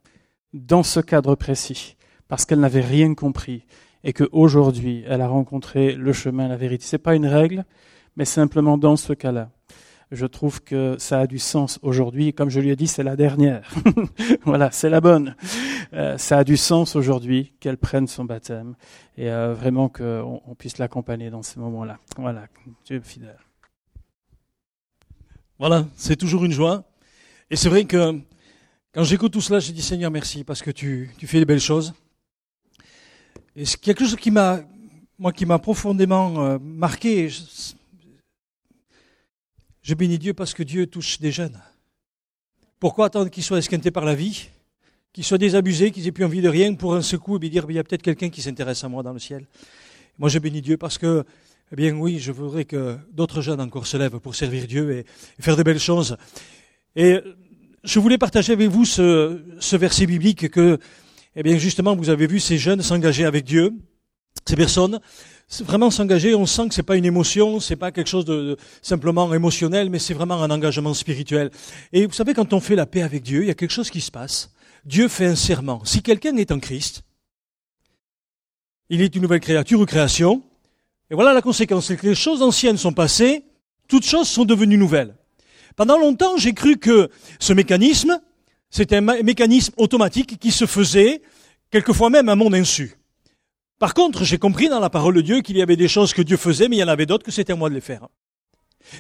dans ce cadre précis, parce qu'elle n'avait rien compris et qu'aujourd'hui elle a rencontré le chemin, la vérité. Ce n'est pas une règle, mais simplement dans ce cas-là. Je trouve que ça a du sens aujourd'hui. Comme je lui ai dit, c'est la dernière. voilà, c'est la bonne. Euh, ça a du sens aujourd'hui qu'elle prenne son baptême et euh, vraiment qu'on on puisse l'accompagner dans ces moments-là. Voilà, Dieu est fidèle. Voilà, c'est toujours une joie. Et c'est vrai que quand j'écoute tout cela, je dis Seigneur merci parce que tu, tu fais des belles choses. Et c'est quelque chose qui m'a, moi, qui m'a profondément euh, marqué. Je, bénis Dieu parce que Dieu touche des jeunes. Pourquoi attendre qu'ils soient esquintés par la vie, qu'ils soient désabusés, qu'ils aient plus envie de rien pour un secou et dire il y a peut-être quelqu'un qui s'intéresse à moi dans le ciel? Moi, je bénis Dieu parce que eh bien oui, je voudrais que d'autres jeunes encore se lèvent pour servir Dieu et, faire de belles choses. Et je voulais partager avec vous ce, verset biblique que, eh bien justement, vous avez vu ces jeunes s'engager avec Dieu, ces personnes vraiment s'engager. On sent que c'est pas une émotion, c'est pas quelque chose de, simplement émotionnel, mais c'est vraiment un engagement spirituel. Et vous savez, quand on fait la paix avec Dieu, il y a quelque chose qui se passe. Dieu fait un serment. Si quelqu'un est en Christ, il est une nouvelle créature ou création. Et voilà la conséquence, c'est que les choses anciennes sont passées, toutes choses sont devenues nouvelles. Pendant longtemps, j'ai cru que ce mécanisme, c'était un mécanisme automatique qui se faisait, quelquefois même à mon insu. Par contre, j'ai compris dans la parole de Dieu qu'il y avait des choses que Dieu faisait, mais il y en avait d'autres que c'était à moi de les faire.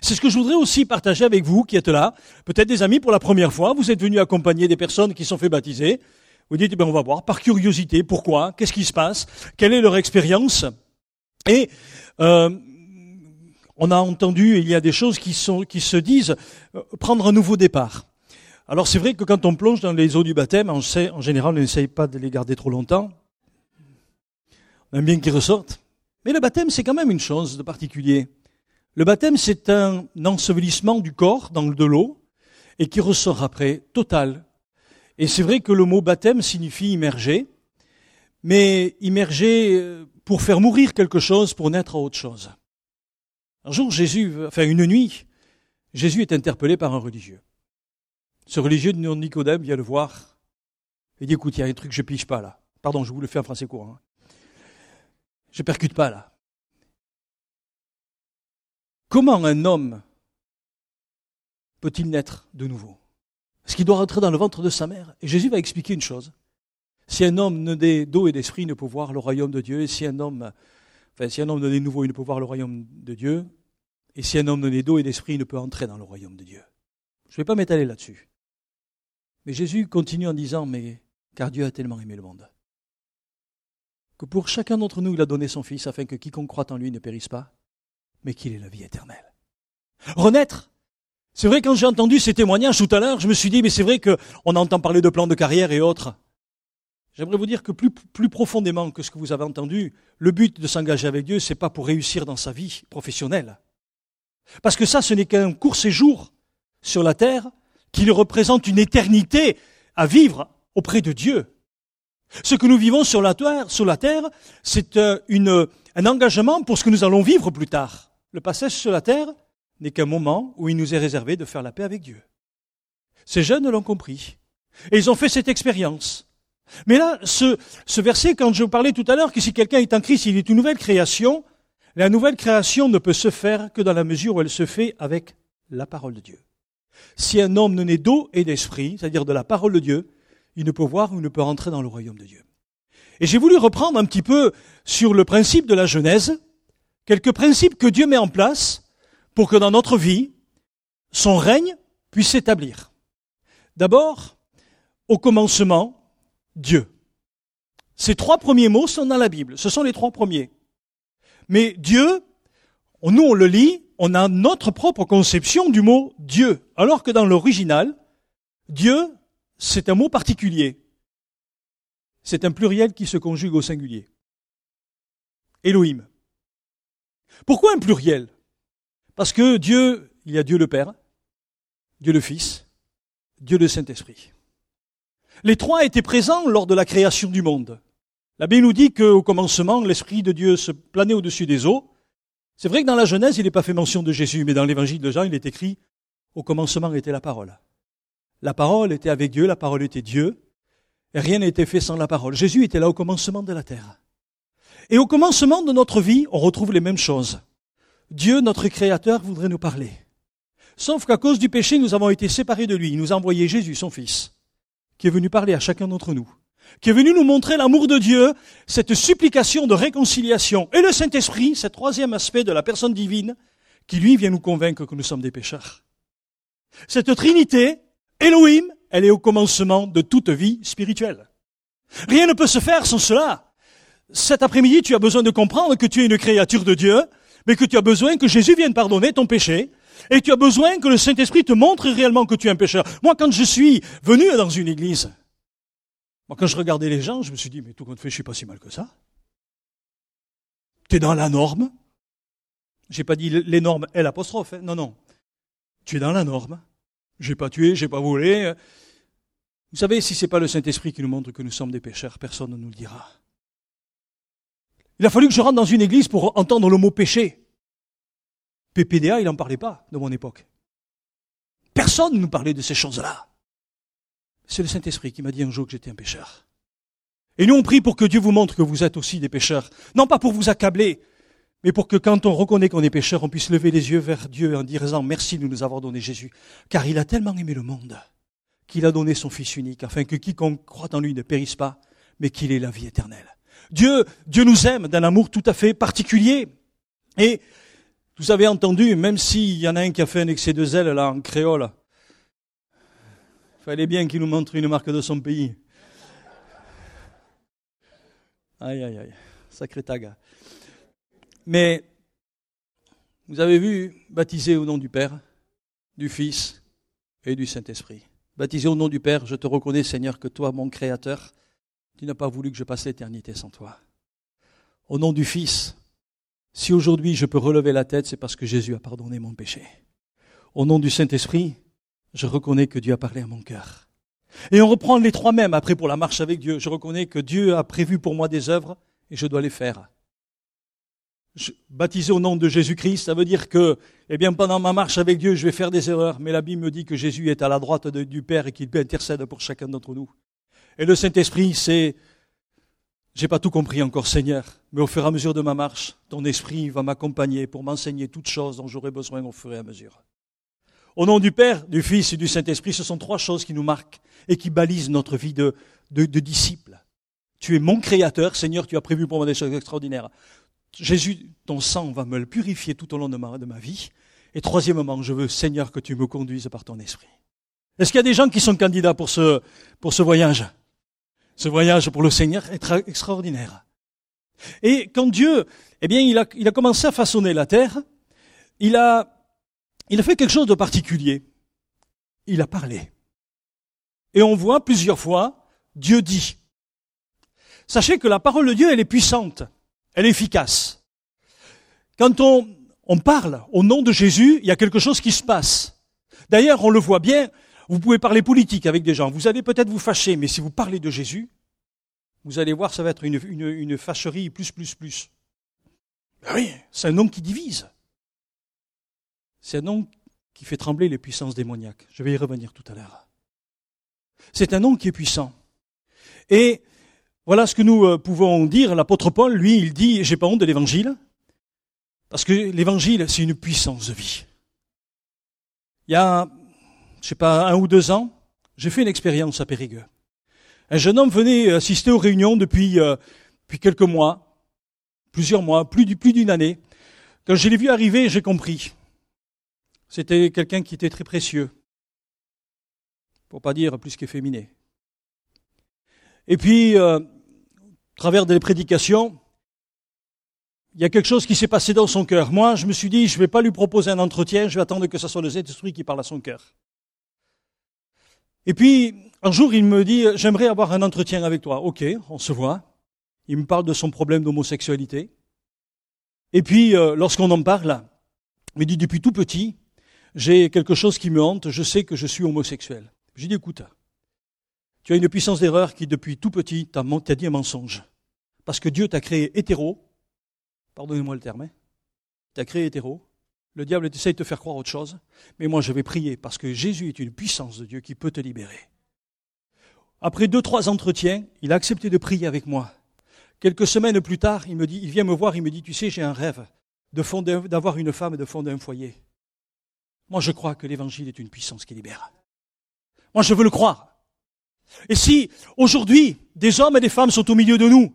C'est ce que je voudrais aussi partager avec vous qui êtes là. Peut-être des amis pour la première fois, vous êtes venus accompagner des personnes qui sont fait baptiser. Vous dites, eh ben, on va voir, par curiosité, pourquoi, qu'est-ce qui se passe, quelle est leur expérience? Et euh, on a entendu, il y a des choses qui, se disent, euh, prendre un nouveau départ. Alors c'est vrai que quand on plonge dans les eaux du baptême, on sait, en général, on n'essaye pas de les garder trop longtemps. On aime bien qu'ils ressortent. Mais le baptême, c'est quand même une chose de particulier. Le baptême, c'est un ensevelissement du corps dans de l'eau et qui ressort après, total. Et c'est vrai que le mot baptême signifie immerger, mais immerger euh, pour faire mourir quelque chose pour naître à autre chose. Un jour, Jésus, enfin une nuit, Jésus est interpellé par un religieux. Ce religieux de Nicodème vient le voir et dit, écoute, il y a un truc je pige pas là. Pardon, je vous le fais en français court. Hein. Je percute pas là. Comment un homme peut-il naître de nouveau? Est-ce qu'il doit rentrer dans le ventre de sa mère Et Jésus va expliquer une chose. Si un homme né d'eau et d'esprit ne peut voir le royaume de Dieu, et si un homme, enfin, si un homme né nouveau, il ne peut voir le royaume de Dieu, et si un homme né d'eau et d'esprit, il ne peut entrer dans le royaume de Dieu. Je ne vais pas m'étaler là-dessus. Mais Jésus continue en disant, mais car Dieu a tellement aimé le monde, que pour chacun d'entre nous, il a donné son Fils afin que quiconque croit en lui ne périsse pas, mais qu'il ait la vie éternelle. Renaître. C'est vrai, quand j'ai entendu ces témoignages tout à l'heure, je me suis dit, mais c'est vrai qu'on entend parler de plans de carrière et autres. J'aimerais vous dire que plus, plus profondément que ce que vous avez entendu, le but de s'engager avec Dieu, c'est pas pour réussir dans sa vie professionnelle. Parce que ça, ce n'est qu'un court séjour sur la terre qui représente une éternité à vivre auprès de Dieu. Ce que nous vivons sur la terre, sur la terre, c'est euh, un engagement pour ce que nous allons vivre plus tard. Le passage sur la terre, n'est qu'un moment où il nous est réservé de faire la paix avec Dieu. Ces jeunes l'ont compris. Et ils ont fait cette expérience. Mais là, ce, verset, quand je vous parlais tout à l'heure que si quelqu'un est en Christ, il est une nouvelle création, la nouvelle création ne peut se faire que dans la mesure où elle se fait avec la parole de Dieu. Si un homme ne naît d'eau et d'esprit, c'est-à-dire de la parole de Dieu, il ne peut voir ou ne peut rentrer dans le royaume de Dieu. Et j'ai voulu reprendre un petit peu sur le principe de la Genèse, quelques principes que Dieu met en place pour que dans notre vie, son règne puisse s'établir. D'abord, au commencement, Dieu. Ces trois premiers mots sont dans la Bible. Ce sont les trois premiers. Mais Dieu, nous on le lit, on a notre propre conception du mot Dieu. Alors que dans l'original, Dieu, c'est un mot particulier. C'est un pluriel qui se conjugue au singulier. Elohim. Pourquoi un pluriel? Parce que Dieu, il y a Dieu le Père, Dieu le Fils, Dieu le Saint-Esprit. Les trois étaient présents lors de la création du monde. La Bible nous dit qu'au commencement, l'Esprit de Dieu se planait au-dessus des eaux. C'est vrai que dans la Genèse, il n'est pas fait mention de Jésus, mais dans l'évangile de Jean, il est écrit, au commencement était la parole. La parole était avec Dieu, la parole était Dieu, et rien n'était fait sans la parole. Jésus était là au commencement de la terre. Et au commencement de notre vie, on retrouve les mêmes choses. Dieu, notre Créateur, voudrait nous parler. Sauf qu'à cause du péché, nous avons été séparés de lui. Il nous a envoyé Jésus, son Fils, qui est venu parler à chacun d'entre nous qui est venu nous montrer l'amour de Dieu, cette supplication de réconciliation, et le Saint-Esprit, ce troisième aspect de la personne divine, qui lui vient nous convaincre que nous sommes des pécheurs. Cette Trinité, Elohim, elle est au commencement de toute vie spirituelle. Rien ne peut se faire sans cela. Cet après-midi, tu as besoin de comprendre que tu es une créature de Dieu, mais que tu as besoin que Jésus vienne pardonner ton péché, et tu as besoin que le Saint-Esprit te montre réellement que tu es un pécheur. Moi, quand je suis venu dans une église, moi, quand je regardais les gens, je me suis dit, mais tout compte fait, je suis pas si mal que ça. Tu es dans la norme. J'ai pas dit les normes, L apostrophe. Hein. Non, non. Tu es dans la norme. J'ai pas tué, j'ai pas volé. Vous savez, si c'est pas le Saint-Esprit qui nous montre que nous sommes des pécheurs, personne ne nous le dira. Il a fallu que je rentre dans une église pour entendre le mot péché. PPDA, il n'en parlait pas de mon époque. Personne ne nous parlait de ces choses-là. C'est le Saint-Esprit qui m'a dit un jour que j'étais un pécheur. Et nous on prie pour que Dieu vous montre que vous êtes aussi des pécheurs. Non pas pour vous accabler, mais pour que quand on reconnaît qu'on est pécheur, on puisse lever les yeux vers Dieu en disant merci de nous avoir donné Jésus. Car il a tellement aimé le monde qu'il a donné son Fils unique, afin que quiconque croit en lui ne périsse pas, mais qu'il ait la vie éternelle. Dieu, Dieu nous aime d'un amour tout à fait particulier. Et vous avez entendu, même s'il y en a un qui a fait un excès de zèle là en créole, Fallait bien qu'il nous montre une marque de son pays. Aïe, aïe, aïe. Sacré taga. Mais, vous avez vu, baptisé au nom du Père, du Fils et du Saint-Esprit. Baptisé au nom du Père, je te reconnais, Seigneur, que toi, mon Créateur, tu n'as pas voulu que je passe l'éternité sans toi. Au nom du Fils, si aujourd'hui je peux relever la tête, c'est parce que Jésus a pardonné mon péché. Au nom du Saint-Esprit, je reconnais que Dieu a parlé à mon cœur. Et on reprend les trois mêmes après pour la marche avec Dieu. Je reconnais que Dieu a prévu pour moi des œuvres et je dois les faire. Baptisé au nom de Jésus-Christ, ça veut dire que, eh bien, pendant ma marche avec Dieu, je vais faire des erreurs, mais la Bible me dit que Jésus est à la droite du Père et qu'il intercède pour chacun d'entre nous. Et le Saint-Esprit, c'est, j'ai pas tout compris encore, Seigneur, mais au fur et à mesure de ma marche, ton esprit va m'accompagner pour m'enseigner toutes choses dont j'aurai besoin au fur et à mesure. Au nom du Père, du Fils et du Saint-Esprit, ce sont trois choses qui nous marquent et qui balisent notre vie de, de, disciples. Tu es mon Créateur, Seigneur, tu as prévu pour moi des choses extraordinaires. Jésus, ton sang va me le purifier tout au long de ma, de ma vie. Et troisièmement, je veux, Seigneur, que tu me conduises par ton esprit. Est-ce qu'il y a des gens qui sont candidats pour ce, pour ce voyage? Ce voyage pour le Seigneur est extraordinaire. Et quand Dieu, eh bien, il a, commencé à façonner la terre, il a il a fait quelque chose de particulier. Il a parlé. Et on voit plusieurs fois Dieu dit. Sachez que la parole de Dieu, elle est puissante, elle est efficace. Quand on, on parle au nom de Jésus, il y a quelque chose qui se passe. D'ailleurs, on le voit bien, vous pouvez parler politique avec des gens, vous allez peut-être vous fâcher, mais si vous parlez de Jésus, vous allez voir, ça va être une, une, une fâcherie plus, plus, plus. Ben oui, c'est un homme qui divise. c'est un nom qui fait trembler les puissances démoniaques. Je vais y revenir tout à l'heure. C'est un nom qui est puissant. Et voilà ce que nous euh, pouvons dire. L'apôtre Paul, lui, il dit, j'ai pas honte de l'évangile, parce que l'évangile, c'est une puissance de vie. Il y a, je sais pas, un ou deux ans, j'ai fait une expérience à Périgueux. Un jeune homme venait assister aux réunions depuis, euh, quelques mois, plusieurs mois, plus d'une année. Quand je l'ai vu arriver, j'ai compris. C'était quelqu'un qui était très précieux, pour pas dire plus qu'efféminé. Et puis, euh, à travers des prédications, il y a quelque chose qui s'est passé dans son cœur. Moi, je me suis dit, je ne vais pas lui proposer un entretien, je vais attendre que ce soit le Saint-Esprit qui parle à son cœur. Et puis, un jour, il me dit, j'aimerais avoir un entretien avec toi. Ok, on se voit. Il me parle de son problème d'homosexualité. Et puis, euh, lorsqu'on en parle, il me dit, depuis tout petit, j'ai quelque chose qui me hante, je sais que je suis homosexuel. J'ai dit, écoute, tu as une puissance d'erreur qui, depuis tout petit, t'a dit un mensonge. Parce que Dieu t'a créé hétéro, pardonnez-moi le terme, hein, t'a créé hétéro, le diable essaie de te faire croire autre chose, mais moi je vais prier parce que Jésus est une puissance de Dieu qui peut te libérer. Après deux, trois entretiens, il a accepté de prier avec moi. Quelques semaines plus tard, il me dit, il vient me voir, il me dit, tu sais, j'ai un rêve d'avoir une femme et de fonder un foyer. Moi, je crois que l'évangile est une puissance qui libère. Moi, je veux le croire. Et si aujourd'hui des hommes et des femmes sont au milieu de nous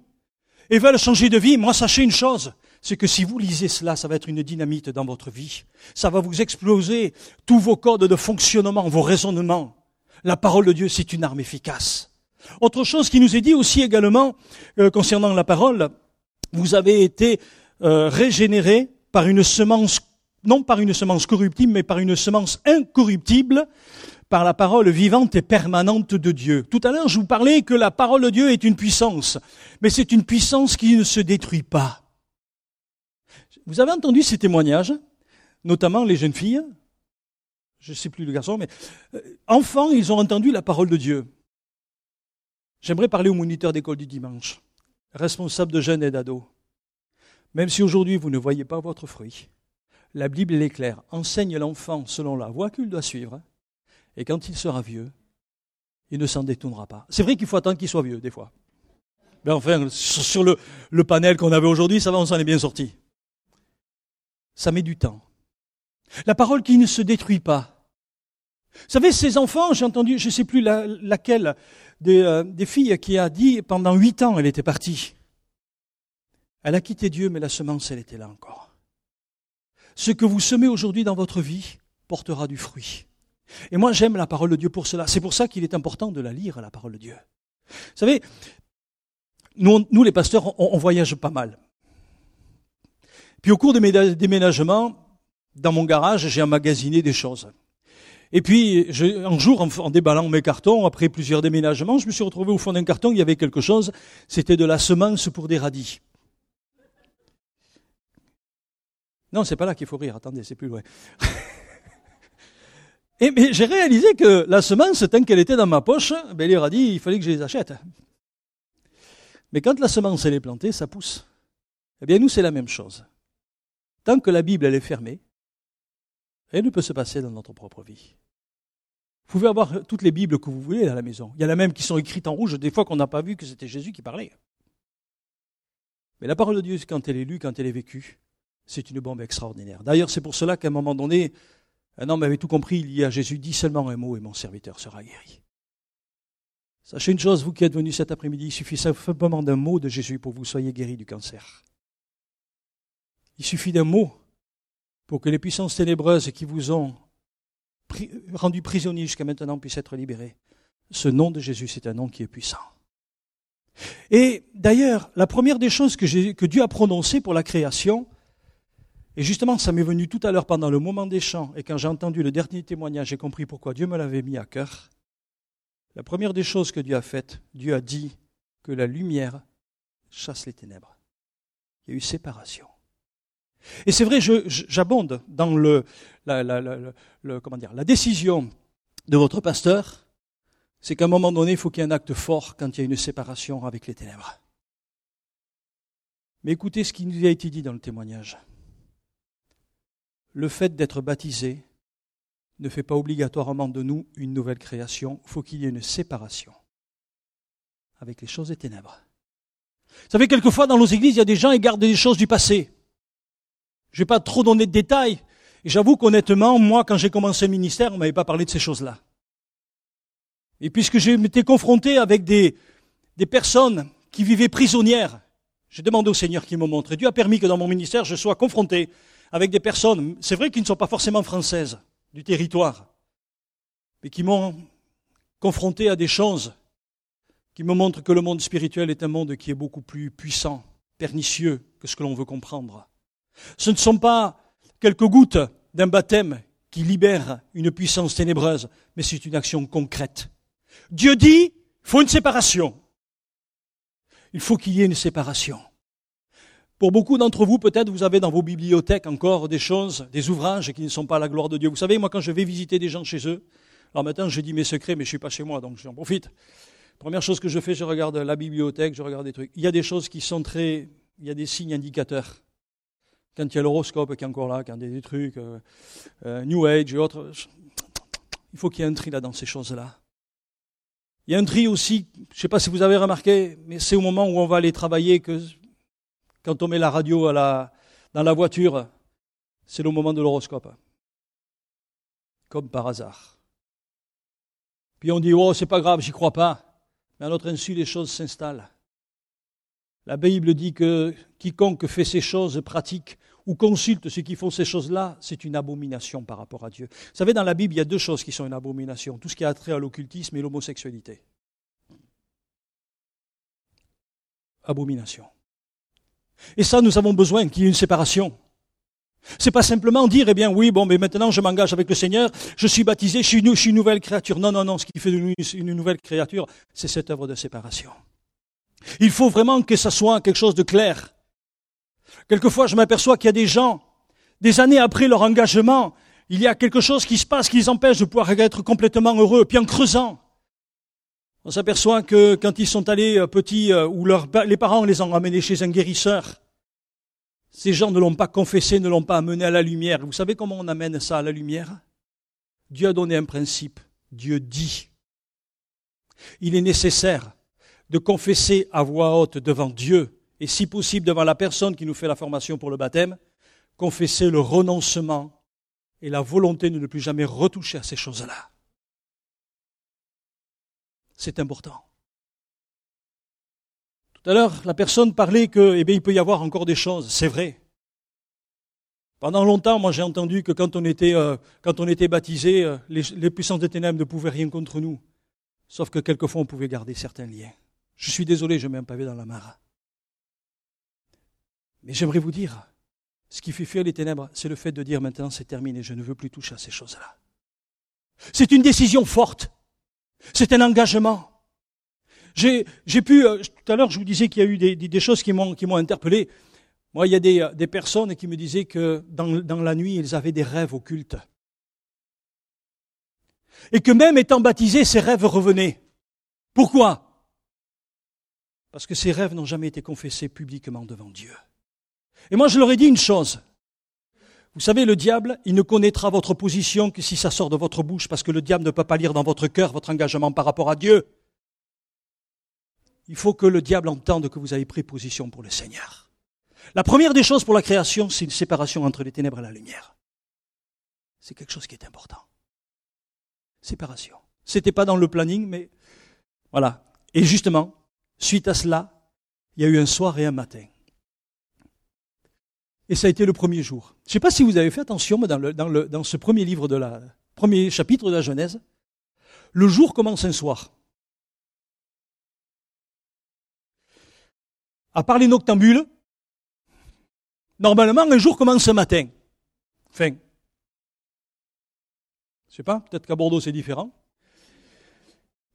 et veulent changer de vie, moi sachez une chose, c'est que si vous lisez cela, ça va être une dynamite dans votre vie. Ça va vous exploser tous vos codes de fonctionnement, vos raisonnements. La parole de Dieu, c'est une arme efficace. Autre chose qui nous est dit aussi également euh, concernant la parole, vous avez été euh, régénéré par une semence, non par une semence corruptible, mais par une semence incorruptible, par la parole vivante et permanente de Dieu. Tout à l'heure, je vous parlais que la parole de Dieu est une puissance, mais c'est une puissance qui ne se détruit pas. Vous avez entendu ces témoignages, notamment les jeunes filles, je ne sais plus le garçon, mais euh, enfants, ils ont entendu la parole de Dieu. J'aimerais parler au moniteur d'école du dimanche, responsable de jeunes et d'ados. Même si aujourd'hui vous ne voyez pas votre fruit, la Bible est claire. Enseigne l'enfant selon la voie qu'il doit suivre et quand il sera vieux, il ne s'en détournera pas. C'est vrai qu'il faut attendre qu'il soit vieux, des fois. Mais enfin, sur le, le panel qu'on avait aujourd'hui, ça va, on s'en est bien sorti. Ça met du temps. La parole qui ne se détruit pas. Vous savez, ces enfants, j'ai entendu, je ne sais plus laquelle des, euh, des filles qui a dit pendant huit ans, elle était partie. Elle a quitté Dieu, mais la semence, elle était là encore. Ce que vous semez aujourd'hui dans votre vie portera du fruit. Et moi, j'aime la parole de Dieu pour cela. C'est pour ça qu'il est important de la lire, la parole de Dieu. Vous savez, nous, nous les pasteurs, on, voyage pas mal. Puis au cours des déménagements, dans mon garage, j'ai emmagasiné des choses. Et puis, un jour, en, déballant mes cartons, après plusieurs déménagements, je me suis retrouvé au fond d'un carton, il y avait quelque chose, c'était de la semence pour des radis. Non, c'est pas là qu'il faut rire, attendez, c'est plus loin. Et mais j'ai réalisé que la semence, tant qu'elle était dans ma poche, ben, les radis, il fallait que je les achète. Mais quand la semence elle est plantée, ça pousse. Eh bien, nous, c'est la même chose. Tant que la Bible est fermée, rien ne peut se passer dans notre propre vie. Vous pouvez avoir toutes les Bibles que vous voulez à la maison. Il y en a même qui sont écrites en rouge, des fois qu'on n'a pas vu que c'était Jésus qui parlait. Mais la parole de Dieu, quand elle est lue, quand elle est vécue, c'est une bombe extraordinaire. D'ailleurs, c'est pour cela qu'à un moment donné, un homme avait tout compris, il y a Jésus dit seulement un mot et mon serviteur sera guéri. Sachez une chose, vous qui êtes venus cet après-midi, il suffit simplement d'un mot de Jésus pour que vous soyez guéri du cancer. Il suffit d'un mot pour que les puissances ténébreuses qui vous ont rendu prisonniers jusqu'à maintenant puissent être libérées. Ce nom de Jésus, c'est un nom qui est puissant. Et d'ailleurs, la première des choses que, que Dieu a prononcées pour la création, et justement, ça m'est venu tout à l'heure pendant le moment des chants, et quand j'ai entendu le dernier témoignage, j'ai compris pourquoi Dieu me l'avait mis à cœur. La première des choses que Dieu a faites, Dieu a dit que la lumière chasse les ténèbres. Il y a eu séparation. Et c'est vrai, j'abonde dans le, la, comment dire, la décision de votre pasteur, c'est qu'à un moment donné, il faut qu'il y ait un acte fort quand il y a une séparation avec les ténèbres. Mais écoutez ce qui nous a été dit dans le témoignage. le fait d'être baptisé ne fait pas obligatoirement de nous une nouvelle création. Il faut qu'il y ait une séparation avec les choses des ténèbres. Vous savez, quelquefois dans nos églises, il y a des gens qui gardent des choses du passé. Je ne vais pas trop donner de détails. J'avoue qu'honnêtement, moi, quand j'ai commencé le ministère, on m'avait pas parlé de ces choses-là. Et puisque j'ai été confronté avec des, des personnes qui vivaient prisonnières, j'ai demandé au Seigneur qu'il me montre. Et Dieu a permis que dans mon ministère, je sois confronté avec des personnes, c'est vrai qu'ils ne sont pas forcément françaises, du territoire, mais qui m'ont confronté à des choses qui me montrent que le monde spirituel est un monde qui est beaucoup plus puissant, pernicieux que ce que l'on veut comprendre. Ce ne sont pas quelques gouttes d'un baptême qui libèrent une puissance ténébreuse, mais c'est une action concrète. Dieu dit, il faut une séparation. Il faut qu'il y ait une séparation. Pour beaucoup d'entre vous, peut-être, vous avez dans vos bibliothèques encore des choses, des ouvrages qui ne sont pas à la gloire de Dieu. Vous savez, moi, quand je vais visiter des gens chez eux, alors maintenant, je dis mes secrets, mais je suis pas chez moi, donc j'en profite. Première chose que je fais, je regarde la bibliothèque, je regarde des trucs. Il y a des choses qui sont très, il y a des signes indicateurs. Quand il y a l'horoscope qui est encore là, quand il y a des trucs, euh, euh, New Age et autres, il faut qu'il y ait un tri là dans ces choses-là. Il y a un tri aussi, je ne sais pas si vous avez remarqué, mais c'est au moment où on va aller travailler que quand on met la radio dans la voiture, c'est le moment de l'horoscope. Comme par hasard. Puis on dit, oh, c'est pas grave, j'y crois pas. Mais à notre insu, les choses s'installent. La Bible dit que quiconque fait ces choses pratique ou consulte ceux qui font ces choses-là, c'est une abomination par rapport à Dieu. Vous savez, dans la Bible, il y a deux choses qui sont une abomination, tout ce qui a trait à l'occultisme et l'homosexualité. Abomination. Et ça, nous avons besoin qu'il y ait une séparation. C'est pas simplement dire, eh bien, oui, bon, mais maintenant je m'engage avec le Seigneur, je suis baptisé, je suis, une, une nouvelle créature. Non, non, non, ce qui fait de nous une nouvelle créature, c'est cette œuvre de séparation. Il faut vraiment que ça soit quelque chose de clair. Quelquefois, je m'aperçois qu'il y a des gens, des années après leur engagement, il y a quelque chose qui se passe qui les empêche de pouvoir être complètement heureux. Puis en creusant, on s'aperçoit que quand ils sont allés euh, petits, euh, ou les parents les ont ramenés chez un guérisseur, ces gens ne l'ont pas confessé, ne l'ont pas amené à la lumière. Vous savez comment on amène ça à la lumière? Dieu a donné un principe. Dieu dit. Il est nécessaire de confesser à voix haute devant Dieu et si possible devant la personne qui nous fait la formation pour le baptême, confesser le renoncement et la volonté de ne plus jamais retoucher à ces choses-là. C'est important. Tout à l'heure, la personne parlait que, eh bien, il peut y avoir encore des choses. C'est vrai. Pendant longtemps, moi, j'ai entendu que quand on était, euh, baptisé, euh, les puissances des ténèbres ne pouvaient rien contre nous. Sauf que quelquefois, on pouvait garder certains liens. Je suis désolé, je mets un pavé dans la mare. Mais j'aimerais vous dire, ce qui fait fuir les ténèbres, c'est le fait de dire maintenant c'est terminé, je ne veux plus toucher à ces choses-là. C'est une décision forte. C'est un engagement. J'ai, pu, euh, tout à l'heure je vous disais qu'il y a eu des, choses qui m'ont, qui m'ont interpellé. Moi, il y a des, des, personnes qui me disaient que dans la nuit, ils avaient des rêves occultes. Et que même étant baptisés, ces rêves revenaient. Pourquoi? Parce que ces rêves n'ont jamais été confessés publiquement devant Dieu. Et moi, je leur ai dit une chose. Vous savez, le diable, il ne connaîtra votre position que si ça sort de votre bouche, parce que le diable ne peut pas lire dans votre cœur votre engagement par rapport à Dieu. Il faut que le diable entende que vous avez pris position pour le Seigneur. La première des choses pour la création, c'est une séparation entre les ténèbres et la lumière. C'est quelque chose qui est important. Séparation. C'était pas dans le planning, mais voilà. Et justement, suite à cela, il y a eu un soir et un matin. Et ça a été le premier jour. Je ne sais pas si vous avez fait attention, mais dans, ce premier livre de la, premier chapitre de la Genèse, le jour commence un soir. À part les noctambules, normalement, un jour commence ce matin. Enfin, je sais pas, peut-être qu'à Bordeaux c'est différent.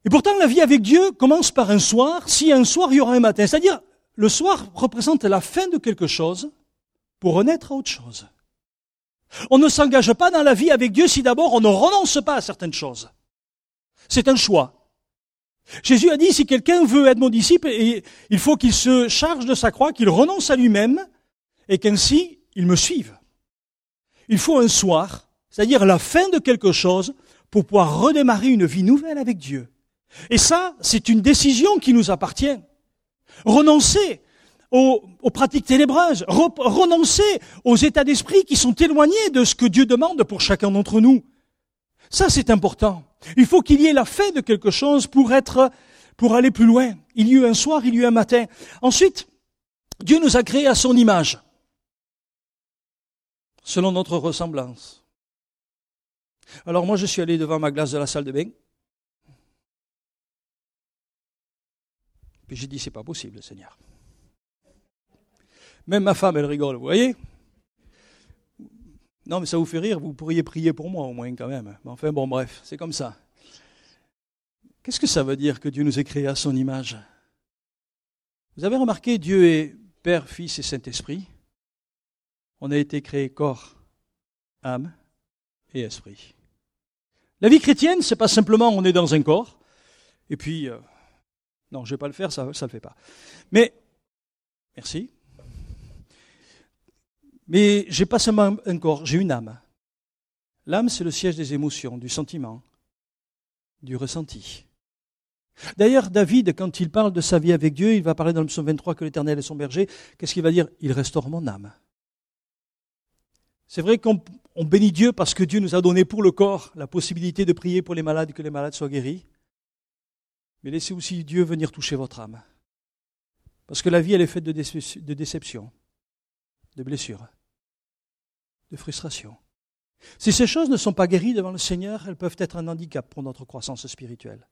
Et pourtant, la vie avec Dieu commence par un soir, si un soir, il y aura un matin. C'est-à-dire, le soir représente la fin de quelque chose pour renaître à autre chose. On ne s'engage pas dans la vie avec Dieu si d'abord on ne renonce pas à certaines choses. C'est un choix. Jésus a dit, si quelqu'un veut être mon disciple, il faut qu'il se charge de sa croix, qu'il renonce à lui-même, et qu'ainsi il me suive. Il faut un soir, c'est-à-dire la fin de quelque chose, pour pouvoir redémarrer une vie nouvelle avec Dieu. Et ça, c'est une décision qui nous appartient. Renoncer aux, pratiques ténébreuses, renoncer aux états d'esprit qui sont éloignés de ce que Dieu demande pour chacun d'entre nous. Ça, c'est important. Il faut qu'il y ait la fin de quelque chose pour être, pour aller plus loin. Il y eut un soir, il y eut un matin. Ensuite, Dieu nous a créés à son image, selon notre ressemblance. Alors moi, je suis allé devant ma glace de la salle de bain. Puis j'ai dit, c'est pas possible, Seigneur. Même ma femme, elle rigole, vous voyez Non, mais ça vous fait rire, vous pourriez prier pour moi au moins quand même. Enfin bon, bref, c'est comme ça. Qu'est-ce que ça veut dire que Dieu nous ait créés à son image? Vous avez remarqué, Dieu est Père, Fils et Saint-Esprit. On a été créés corps, âme et esprit. La vie chrétienne, c'est pas simplement on est dans un corps, et puis, euh, non, je vais pas le faire, ça ne le fait pas. Mais, merci. Mais j'ai pas seulement un corps, j'ai une âme. L'âme, c'est le siège des émotions, du sentiment, du ressenti. D'ailleurs, David, quand il parle de sa vie avec Dieu, il va parler dans le psaume 23 que l'Éternel est son berger. Qu'est-ce qu'il va dire? Il restaure mon âme. C'est vrai qu'on bénit Dieu parce que Dieu nous a donné pour le corps la possibilité de prier pour les malades, que les malades soient guéris. Mais laissez aussi Dieu venir toucher votre âme. Parce que la vie, elle est faite de, de déception, de blessures, de frustration. Si ces choses ne sont pas guéries devant le Seigneur, elles peuvent être un handicap pour notre croissance spirituelle.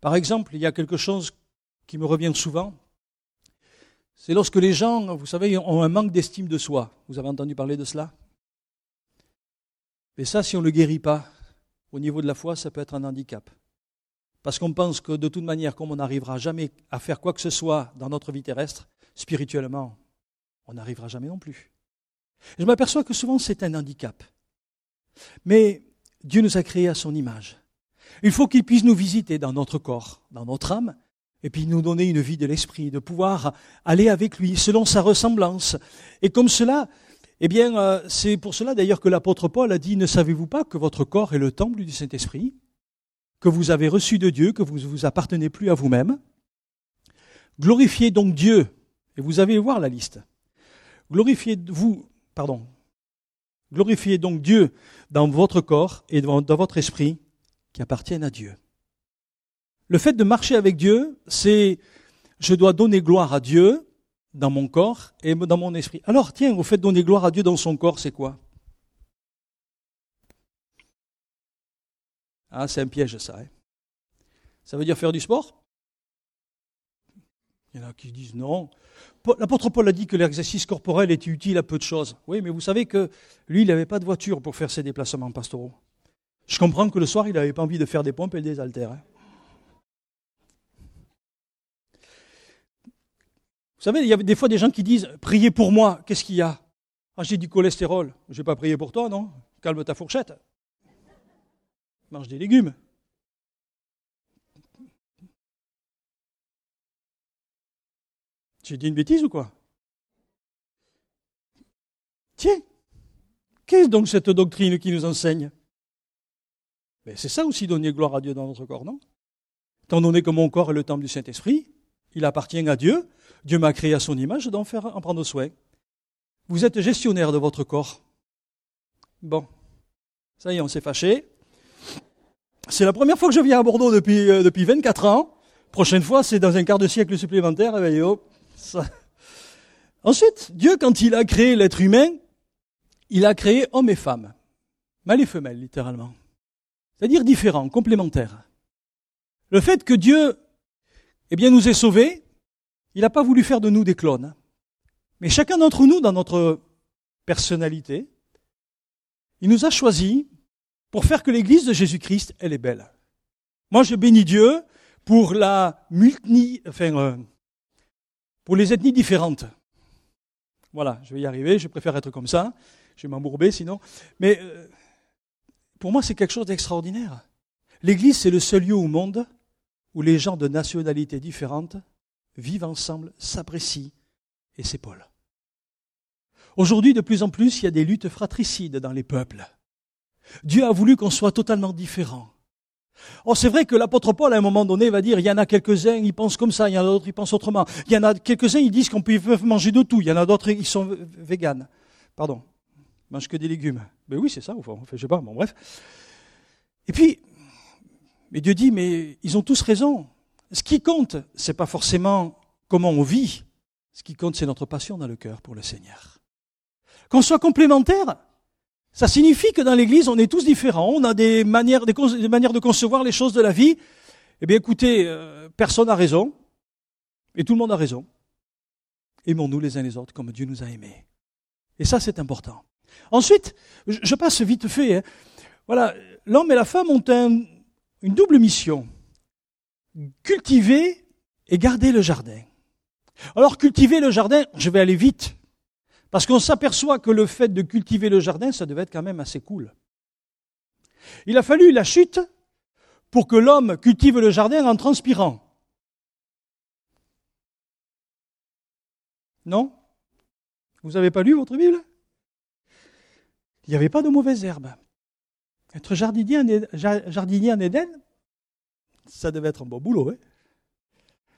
Par exemple, il y a quelque chose qui me revient souvent. C'est lorsque les gens, vous savez, ont un manque d'estime de soi. Vous avez entendu parler de cela? Mais ça, si on ne le guérit pas, au niveau de la foi, ça peut être un handicap. Parce qu'on pense que de toute manière, comme on n'arrivera jamais à faire quoi que ce soit dans notre vie terrestre, spirituellement, on n'arrivera jamais non plus. je m'aperçois que souvent c'est un handicap. Mais Dieu nous a créés à son image. Il faut qu'il puisse nous visiter dans notre corps, dans notre âme, et puis nous donner une vie de l'esprit, de pouvoir aller avec lui selon sa ressemblance. Et comme cela, eh bien, euh, c'est pour cela d'ailleurs que l'apôtre Paul a dit, ne savez-vous pas que votre corps est le temple du Saint-Esprit, que vous avez reçu de Dieu, que vous ne vous appartenez plus à vous-même Glorifiez donc Dieu, et vous allez voir la liste. Glorifiez vous, pardon, glorifiez donc Dieu dans votre corps et dans votre esprit qui appartiennent à Dieu. Le fait de marcher avec Dieu, c'est je dois donner gloire à Dieu dans mon corps et dans mon esprit. Alors tiens, au fait de donner gloire à Dieu dans son corps, c'est quoi? Ah, c'est un piège ça. Hein ça veut dire faire du sport? Il y en a qui disent non. L'apôtre Paul a dit que l'exercice corporel était utile à peu de choses. Oui, mais vous savez que lui, il n'avait pas de voiture pour faire ses déplacements pastoraux. Je comprends que le soir, il n'avait pas envie de faire des pompes et des haltères. Hein. Vous savez, il y a des fois des gens qui disent Priez pour moi, qu'est-ce qu'il y a? Ah, j'ai du cholestérol. Je ne vais pas prier pour toi, non? Calme ta fourchette. Mange des légumes. J'ai dit une bêtise ou quoi? Tiens, qu'est-ce donc cette doctrine qui nous enseigne? Mais c'est ça aussi donner gloire à Dieu dans notre corps, non? Étant donné que mon corps est le temple du Saint-Esprit, il appartient à Dieu, Dieu m'a créé à son image, je dois en, faire, en prendre soin. Vous êtes gestionnaire de votre corps. Bon, ça y est, on s'est fâché. C'est la première fois que je viens à Bordeaux depuis, euh, depuis 24 ans. Prochaine fois, c'est dans un quart de siècle supplémentaire. Et oh, ça... Ensuite, Dieu, quand il a créé l'être humain, il a créé homme et femme. Mâle et femelle, littéralement c'est-à-dire différents, complémentaires. Le fait que Dieu eh bien, nous ait sauvés, il n'a pas voulu faire de nous des clones. Mais chacun d'entre nous, dans notre personnalité, il nous a choisis pour faire que l'Église de Jésus-Christ, elle est belle. Moi, je bénis Dieu pour la multi, enfin, euh, pour les ethnies différentes. Voilà, je vais y arriver, je préfère être comme ça, je vais m'embourber sinon. Mais euh, pour moi, c'est quelque chose d'extraordinaire. L'Église, c'est le seul lieu au monde où les gens de nationalités différentes vivent ensemble, s'apprécient et s'épaulent. Aujourd'hui, de plus en plus, il y a des luttes fratricides dans les peuples. Dieu a voulu qu'on soit totalement différents. Oh, c'est vrai que l'apôtre Paul, à un moment donné, va dire, il y en a quelques-uns, ils pensent comme ça, il y en a d'autres, ils pensent autrement. Il y en a quelques-uns, ils disent qu'on peut manger de tout. Il y en a d'autres, ils sont véganes. Pardon. Ils mangent que des légumes. Ben oui, c'est ça, enfin, je sais pas, bon, bref. Et puis, mais Dieu dit, mais ils ont tous raison. Ce qui compte, c'est pas forcément comment on vit. Ce qui compte, c'est notre passion dans le cœur pour le Seigneur. Qu'on soit complémentaire, ça signifie que dans l'Église, on est tous différents, on a des manières, des, manières de concevoir les choses de la vie. Eh bien, écoutez, euh, personne n'a raison, et tout le monde a raison. Aimons-nous les uns les autres comme Dieu nous a aimés. Et ça, c'est important. Ensuite, je passe vite fait. Hein. Voilà, l'homme et la femme ont une double mission cultiver et garder le jardin. Alors, cultiver le jardin, je vais aller vite. Parce qu'on s'aperçoit que le fait de cultiver le jardin, ça devait être quand même assez cool. Il a fallu la chute pour que l'homme cultive le jardin en transpirant. Non? Vous n'avez pas lu votre Bible? Il n'y avait pas de mauvaises herbes. Être jardinier en Éden, ça devait être un bon boulot. Hein?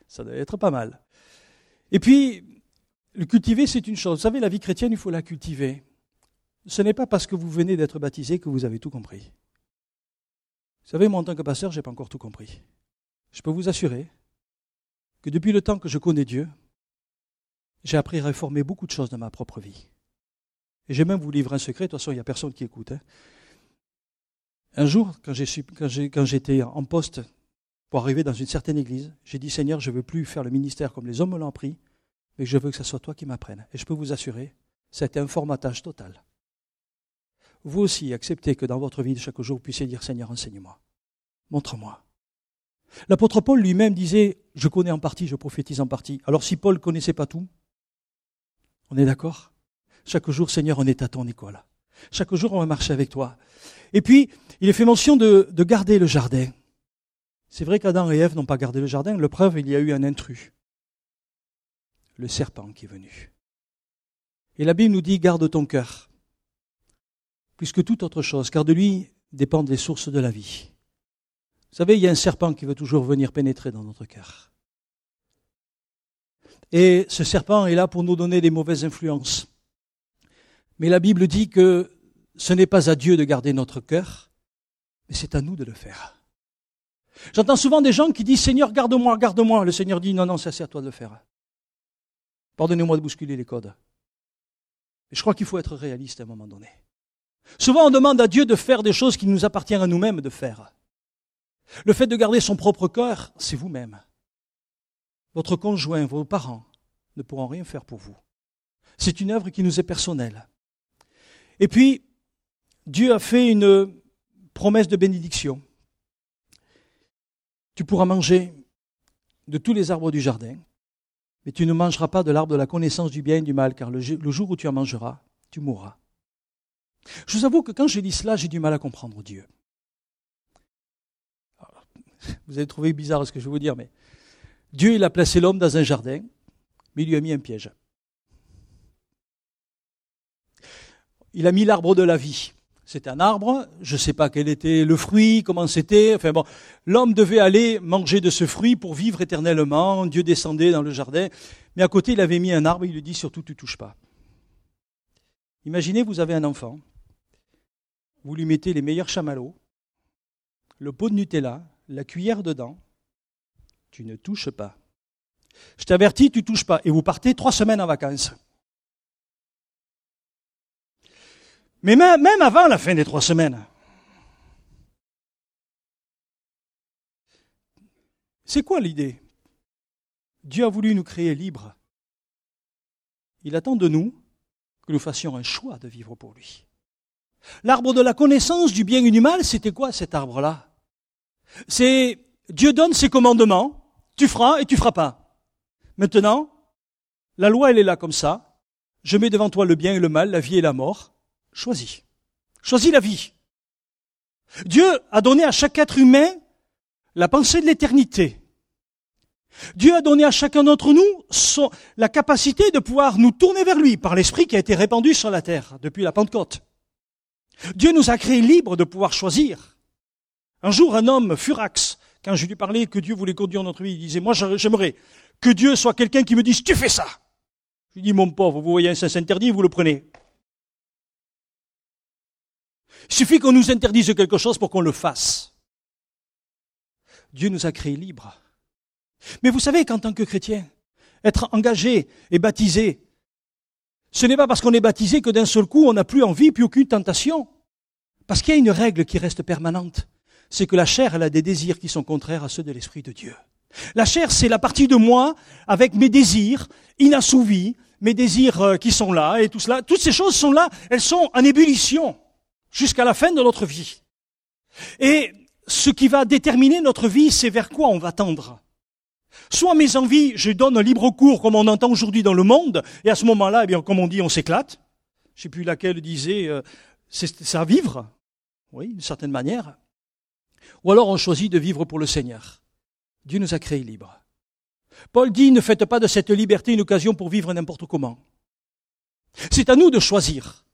Ça devait être pas mal. Et puis, le cultiver, c'est une chose. Vous savez, la vie chrétienne, il faut la cultiver. Ce n'est pas parce que vous venez d'être baptisé que vous avez tout compris. Vous savez, moi, en tant que pasteur, je n'ai pas encore tout compris. Je peux vous assurer que depuis le temps que je connais Dieu, j'ai appris à réformer beaucoup de choses dans ma propre vie. Et j'ai même vous livrer un secret, de toute façon, il n'y a personne qui écoute. Hein. Un jour, quand j'étais en poste pour arriver dans une certaine église, j'ai dit Seigneur, je ne veux plus faire le ministère comme les hommes me l'ont pris, mais je veux que ce soit toi qui m'apprennes. Et je peux vous assurer, c'est un formatage total. Vous aussi, acceptez que dans votre vie de chaque jour, vous puissiez dire Seigneur, enseigne-moi, montre-moi. L'apôtre Paul lui-même disait Je connais en partie, je prophétise en partie. Alors si Paul ne connaissait pas tout, on est d'accord? Chaque jour, Seigneur, on est à ton école. Chaque jour, on va marcher avec toi. Et puis, il est fait mention de, de garder le jardin. C'est vrai qu'Adam et Ève n'ont pas gardé le jardin. Le preuve, il y a eu un intrus le serpent qui est venu. Et la Bible nous dit garde ton cœur, plus que toute autre chose, car de lui dépendent les sources de la vie. Vous savez, il y a un serpent qui veut toujours venir pénétrer dans notre cœur. Et ce serpent est là pour nous donner des mauvaises influences. Mais la Bible dit que ce n'est pas à Dieu de garder notre cœur, mais c'est à nous de le faire. J'entends souvent des gens qui disent Seigneur, garde-moi, garde-moi. Le Seigneur dit non, non, c'est à toi de le faire. Pardonnez-moi de bousculer les codes. Mais je crois qu'il faut être réaliste à un moment donné. Souvent, on demande à Dieu de faire des choses qui nous appartiennent à nous-mêmes de faire. Le fait de garder son propre cœur, c'est vous-même. Votre conjoint, vos parents ne pourront rien faire pour vous. C'est une œuvre qui nous est personnelle. Et puis, Dieu a fait une promesse de bénédiction. Tu pourras manger de tous les arbres du jardin, mais tu ne mangeras pas de l'arbre de la connaissance du bien et du mal, car le, jour où tu en mangeras, tu mourras. Je vous avoue que quand je lis cela, j'ai du mal à comprendre Dieu. vous allez trouver bizarre ce que je vais vous dire, mais Dieu, il a placé l'homme dans un jardin, mais il lui a mis un piège. Il a mis l'arbre de la vie. C'est un arbre, je ne sais pas quel était le fruit, comment c'était. Enfin bon, l'homme devait aller manger de ce fruit pour vivre éternellement. Dieu descendait dans le jardin, mais à côté il avait mis un arbre. Il lui dit surtout tu touches pas. Imaginez, vous avez un enfant, vous lui mettez les meilleurs chamallows, le pot de Nutella, la cuillère dedans. Tu ne touches pas. Je t'avertis, tu touches pas. Et vous partez trois semaines en vacances. Mais même avant la fin des trois semaines. C'est quoi l'idée? Dieu a voulu nous créer libres. Il attend de nous que nous fassions un choix de vivre pour lui. L'arbre de la connaissance du bien et du mal, c'était quoi cet arbre-là? C'est Dieu donne ses commandements, tu feras et tu feras pas. Maintenant, la loi, elle est là comme ça. Je mets devant toi le bien et le mal, la vie et la mort. Choisis. Choisis la vie. Dieu a donné à chaque être humain la pensée de l'éternité. Dieu a donné à chacun d'entre nous la capacité de pouvoir nous tourner vers lui par l'esprit qui a été répandu sur la terre depuis la Pentecôte. Dieu nous a créés libres de pouvoir choisir. Un jour, un homme, Furax, quand je lui parlais que Dieu voulait conduire notre vie, il disait, moi j'aimerais que Dieu soit quelqu'un qui me dise, tu fais ça. Je lui dis, mon pauvre, vous voyez un sens interdit, vous le prenez. Il suffit qu'on nous interdise quelque chose pour qu'on le fasse. Dieu nous a créés libres. Mais vous savez qu'en tant que chrétien, être engagé et baptisé, ce n'est pas parce qu'on est baptisé que d'un seul coup on n'a plus envie, plus aucune tentation. Parce qu'il y a une règle qui reste permanente. C'est que la chair, elle a des désirs qui sont contraires à ceux de l'Esprit de Dieu. La chair, c'est la partie de moi avec mes désirs inassouvis, mes désirs euh, qui sont là et tout cela. Toutes ces choses sont là, elles sont en ébullition jusqu'à la fin de notre vie. Et ce qui va déterminer notre vie, c'est vers quoi on va tendre. Soit mes envies, je donne un libre cours comme on entend aujourd'hui dans le monde, et à ce moment-là, eh bien, comme on dit, on s'éclate. Je sais plus laquelle disait, euh, c'est c'est à vivre, oui, d'une certaine manière. Ou alors on choisit de vivre pour le Seigneur. Dieu nous a créés libres. Paul dit, ne faites pas de cette liberté une occasion pour vivre n'importe comment. C'est à nous de choisir.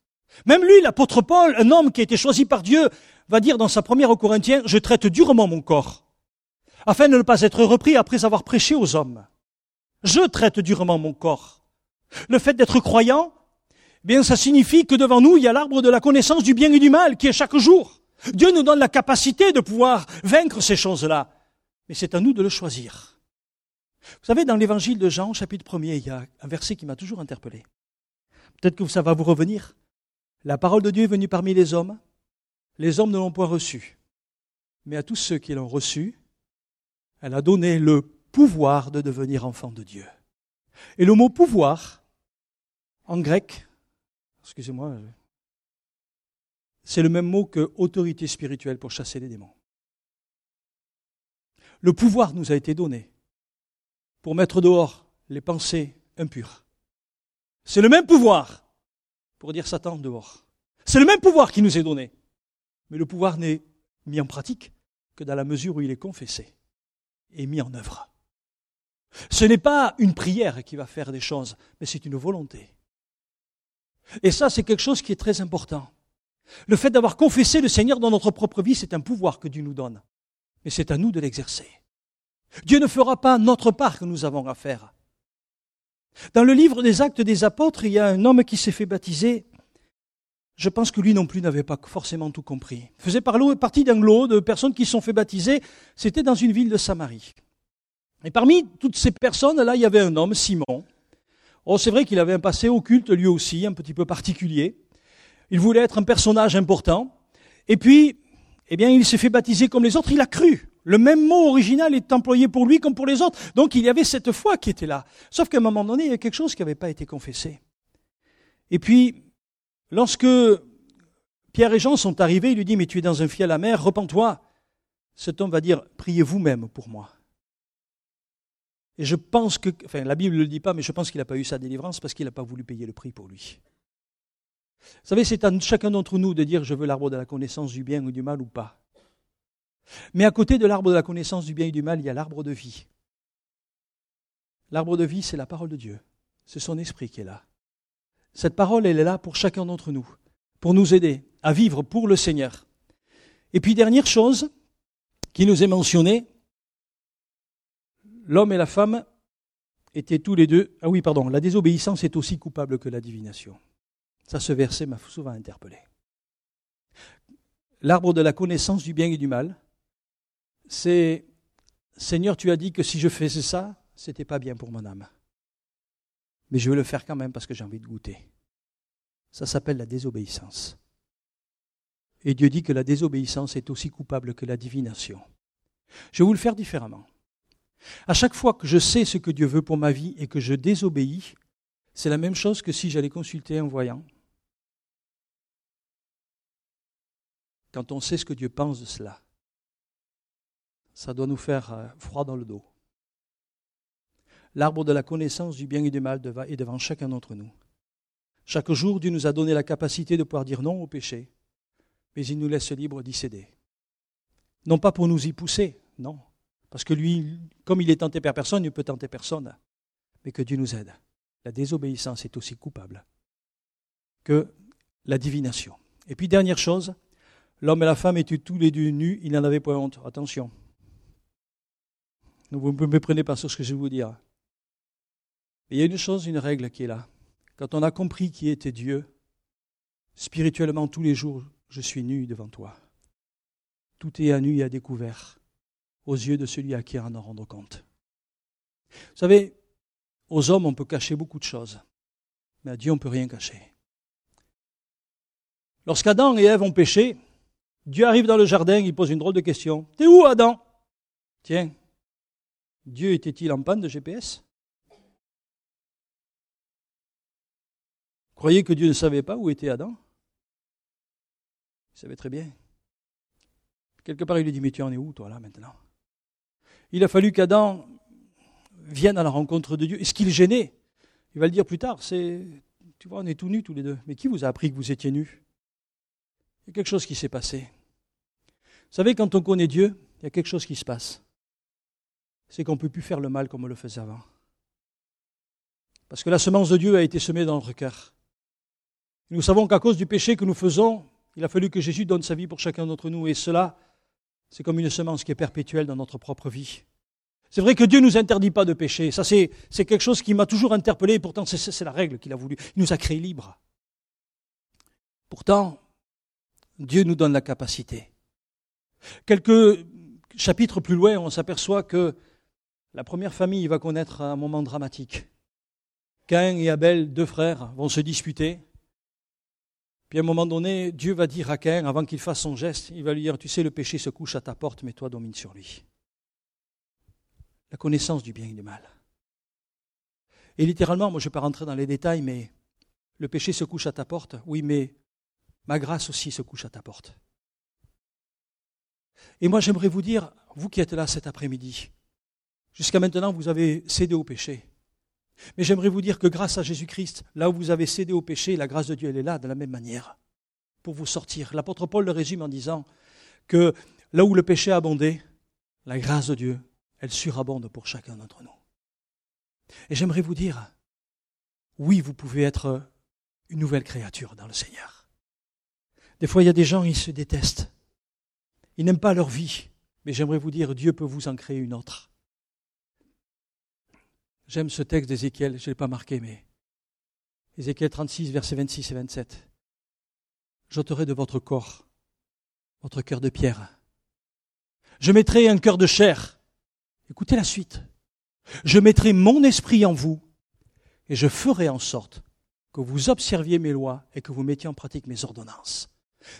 Même lui, l'apôtre Paul, un homme qui a été choisi par Dieu, va dire dans sa première aux Corinthiens, je traite durement mon corps, afin de ne pas être repris après avoir prêché aux hommes. Je traite durement mon corps. Le fait d'être croyant, eh bien, ça signifie que devant nous, il y a l'arbre de la connaissance du bien et du mal qui est chaque jour. Dieu nous donne la capacité de pouvoir vaincre ces choses-là. Mais c'est à nous de le choisir. Vous savez, dans l'évangile de Jean, chapitre 1er, il y a un verset qui m'a toujours interpellé. Peut-être que ça va vous revenir. La parole de Dieu est venue parmi les hommes. Les hommes ne l'ont point reçue. Mais à tous ceux qui l'ont reçue, elle a donné le pouvoir de devenir enfant de Dieu. Et le mot pouvoir, en grec, excusez-moi, c'est le même mot que autorité spirituelle pour chasser les démons. Le pouvoir nous a été donné pour mettre dehors les pensées impures. C'est le même pouvoir pour dire Satan dehors. C'est le même pouvoir qui nous est donné. Mais le pouvoir n'est mis en pratique que dans la mesure où il est confessé et mis en œuvre. Ce n'est pas une prière qui va faire des choses, mais c'est une volonté. Et ça, c'est quelque chose qui est très important. Le fait d'avoir confessé le Seigneur dans notre propre vie, c'est un pouvoir que Dieu nous donne. Mais c'est à nous de l'exercer. Dieu ne fera pas notre part que nous avons à faire. Dans le livre des actes des apôtres, il y a un homme qui s'est fait baptiser. Je pense que lui non plus n'avait pas forcément tout compris. Il faisait partie d'un lot de personnes qui se sont fait baptiser. C'était dans une ville de Samarie. Et parmi toutes ces personnes-là, il y avait un homme, Simon. Oh, c'est vrai qu'il avait un passé occulte lui aussi, un petit peu particulier. Il voulait être un personnage important. Et puis, eh bien, il s'est fait baptiser comme les autres. Il a cru. Le même mot original est employé pour lui comme pour les autres. Donc, il y avait cette foi qui était là. Sauf qu'à un moment donné, il y a quelque chose qui n'avait pas été confessé. Et puis, lorsque Pierre et Jean sont arrivés, il lui dit, mais tu es dans un fiel amer, repens-toi. Cet homme va dire, priez vous-même pour moi. Et je pense que, enfin, la Bible ne le dit pas, mais je pense qu'il n'a pas eu sa délivrance parce qu'il n'a pas voulu payer le prix pour lui. Vous savez, c'est à chacun d'entre nous de dire je veux l'arbre de la connaissance du bien ou du mal ou pas. Mais à côté de l'arbre de la connaissance du bien et du mal, il y a l'arbre de vie. L'arbre de vie, c'est la parole de Dieu. C'est son esprit qui est là. Cette parole, elle est là pour chacun d'entre nous, pour nous aider à vivre pour le Seigneur. Et puis, dernière chose qui nous est mentionnée, l'homme et la femme étaient tous les deux. Ah oui, pardon, la désobéissance est aussi coupable que la divination. Ça, ce verset m'a souvent interpellé. L'arbre de la connaissance du bien et du mal, c'est Seigneur, tu as dit que si je faisais ça, c'était pas bien pour mon âme. Mais je veux le faire quand même parce que j'ai envie de goûter. Ça s'appelle la désobéissance. Et Dieu dit que la désobéissance est aussi coupable que la divination. Je vais vous le faire différemment. À chaque fois que je sais ce que Dieu veut pour ma vie et que je désobéis, c'est la même chose que si j'allais consulter un voyant. Quand on sait ce que Dieu pense de cela, ça doit nous faire froid dans le dos. L'arbre de la connaissance du bien et du mal est devant chacun d'entre nous. Chaque jour, Dieu nous a donné la capacité de pouvoir dire non au péché, mais il nous laisse libre d'y céder. Non pas pour nous y pousser, non, Parce que lui, comme il est tenté par personne, il ne peut tenter personne. Mais que Dieu nous aide. La désobéissance est aussi coupable que la divination. Et puis, dernière chose, l'homme et la femme étaient tous les deux nus, ils n'en avaient pas honte. Attention. Vous ne me prenez pas sur ce que je vais vous dire. il y a une chose, une règle qui est là. Quand on a compris qui était Dieu, spirituellement, tous les jours, je suis nu devant toi. Tout est à nu et à découvert aux yeux de celui à qui on en rendre compte. Vous savez, aux hommes, on peut cacher beaucoup de choses, mais à Dieu, on ne peut rien cacher. Lorsqu'Adam et Ève ont péché, Dieu arrive dans le jardin, il pose une drôle de question. T'es où, Adam? Tiens, Dieu était-il en panne de GPS Croyez que Dieu ne savait pas où était Adam? Il savait très bien. Quelque part, il lui dit, mais tu en es où, toi, là, maintenant? Il a fallu qu'Adam vienne à la rencontre de Dieu. Et ce qui le gênait, il va le dire plus tard, c'est, tu vois, on est tout nus tous les deux. Mais qui vous a appris que vous étiez nus? Il y a quelque chose qui s'est passé. Vous savez, quand on connaît Dieu, il y a quelque chose qui se passe. C'est qu'on ne peut plus faire le mal comme on le faisait avant. Parce que la semence de Dieu a été semée dans notre cœur. Nous savons qu'à cause du péché que nous faisons, il a fallu que Jésus donne sa vie pour chacun d'entre nous. Et cela, c'est comme une semence qui est perpétuelle dans notre propre vie. C'est vrai que Dieu ne nous interdit pas de pécher. Ça, c'est, quelque chose qui m'a toujours interpellé. Pourtant, c'est, la règle qu'il a voulu. Il nous a créés libres. Pourtant, Dieu nous donne la capacité. Quelques chapitres plus loin, on s'aperçoit que la première famille va connaître un moment dramatique. Cain et Abel, deux frères, vont se disputer. Puis à un moment donné, Dieu va dire à Cain, avant qu'il fasse son geste, il va lui dire, tu sais, le péché se couche à ta porte, mais toi domine sur lui. La connaissance du bien et du mal. Et littéralement, moi je ne vais pas rentrer dans les détails, mais le péché se couche à ta porte, oui, mais ma grâce aussi se couche à ta porte. Et moi j'aimerais vous dire, vous qui êtes là cet après-midi, jusqu'à maintenant vous avez cédé au péché. Mais j'aimerais vous dire que grâce à Jésus-Christ, là où vous avez cédé au péché, la grâce de Dieu, elle est là de la même manière pour vous sortir. L'apôtre Paul le résume en disant que là où le péché a abondé, la grâce de Dieu, elle surabonde pour chacun d'entre nous. Et j'aimerais vous dire, oui, vous pouvez être une nouvelle créature dans le Seigneur. Des fois, il y a des gens, ils se détestent. Ils n'aiment pas leur vie. Mais j'aimerais vous dire, Dieu peut vous en créer une autre. J'aime ce texte d'Ézéchiel, je ne l'ai pas marqué, mais Ézéchiel 36, versets 26 et 27. J'ôterai de votre corps votre cœur de pierre. Je mettrai un cœur de chair. Écoutez la suite. Je mettrai mon esprit en vous et je ferai en sorte que vous observiez mes lois et que vous mettiez en pratique mes ordonnances.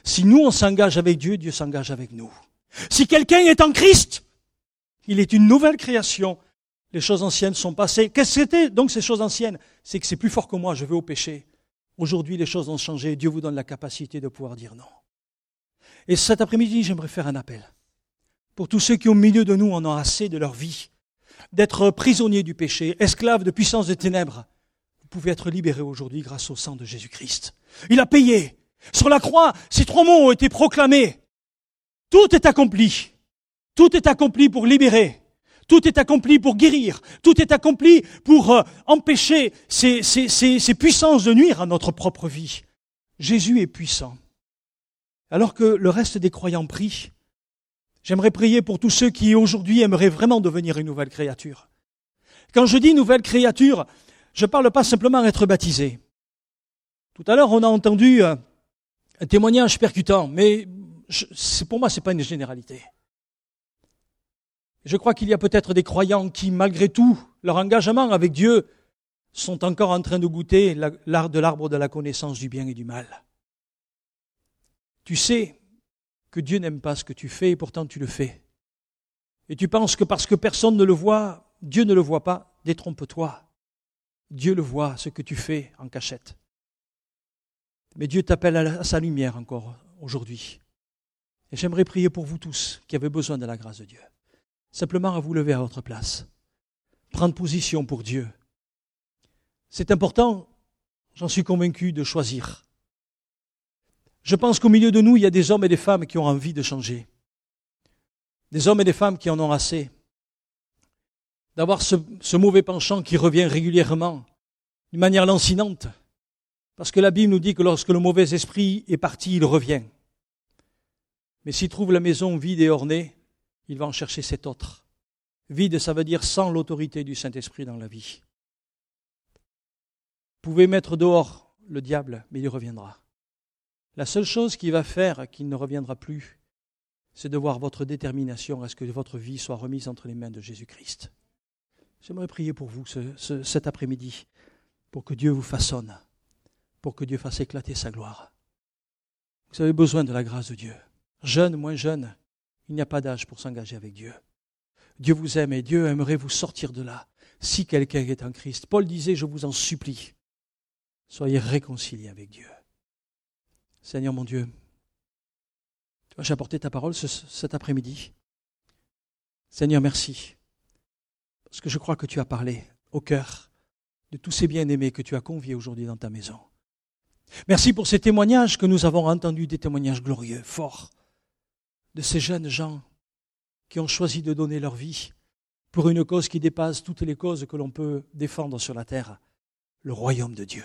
Si nous, on s'engage avec Dieu, Dieu s'engage avec nous. Si quelqu'un est en Christ, il est une nouvelle création les choses anciennes sont passées. Qu'est-ce que c'était donc ces choses anciennes? C'est que c'est plus fort que moi, je vais au péché. Aujourd'hui, les choses ont changé. Dieu vous donne la capacité de pouvoir dire non. Et cet après-midi, j'aimerais faire un appel. Pour tous ceux qui, au milieu de nous, en ont assez de leur vie, d'être prisonniers du péché, esclaves de puissance des ténèbres, vous pouvez être libérés aujourd'hui grâce au sang de Jésus-Christ. Il a payé. Sur la croix, ces trois mots ont été proclamés. Tout est accompli. Tout est accompli pour libérer tout est accompli pour guérir. Tout est accompli pour euh, empêcher ces, ces, puissances de nuire à notre propre vie. Jésus est puissant. Alors que le reste des croyants prient, j'aimerais prier pour tous ceux qui aujourd'hui aimeraient vraiment devenir une nouvelle créature. Quand je dis nouvelle créature, je ne parle pas simplement d'être baptisé. Tout à l'heure, on a entendu euh, un témoignage percutant, mais pour moi, ce n'est pas une généralité. Je crois qu'il y a peut-être des croyants qui, malgré tout, leur engagement avec Dieu, sont encore en train de goûter l'art de l'arbre de la connaissance du bien et du mal. Tu sais que Dieu n'aime pas ce que tu fais et pourtant tu le fais. Et tu penses que parce que personne ne le voit, Dieu ne le voit pas, détrompe-toi. Dieu le voit, ce que tu fais en cachette. Mais Dieu t'appelle à sa lumière encore aujourd'hui. Et j'aimerais prier pour vous tous qui avez besoin de la grâce de Dieu simplement à vous lever à votre place, prendre position pour Dieu. C'est important, j'en suis convaincu, de choisir. Je pense qu'au milieu de nous, il y a des hommes et des femmes qui ont envie de changer. Des hommes et des femmes qui en ont assez. d'avoir ce, mauvais penchant qui revient régulièrement, d'une manière lancinante. Parce que la Bible nous dit que lorsque le mauvais esprit est parti, il revient. Mais s'il trouve la maison vide et ornée, il va en chercher cet autre. Vide, ça veut dire sans l'autorité du Saint-Esprit dans la vie. Vous pouvez mettre dehors le diable, mais il reviendra. La seule chose qui va faire qu'il ne reviendra plus, c'est de voir votre détermination à ce que votre vie soit remise entre les mains de Jésus-Christ. J'aimerais prier pour vous cet après-midi, pour que Dieu vous façonne, pour que Dieu fasse éclater sa gloire. Vous avez besoin de la grâce de Dieu. Jeune, moins jeune, il n'y a pas d'âge pour s'engager avec Dieu. Dieu vous aime et Dieu aimerait vous sortir de là. Si quelqu'un est en Christ, Paul disait, je vous en supplie, soyez réconciliés avec Dieu. Seigneur mon Dieu, j'ai apporté ta parole cet après-midi. Seigneur, merci. Parce que je crois que tu as parlé au cœur de tous ces bien-aimés que tu as conviés aujourd'hui dans ta maison. Merci pour ces témoignages que nous avons entendus, des témoignages glorieux, forts, de ces jeunes gens qui ont choisi de donner leur vie pour une cause qui dépasse toutes les causes que l'on peut défendre sur la terre, le royaume de Dieu.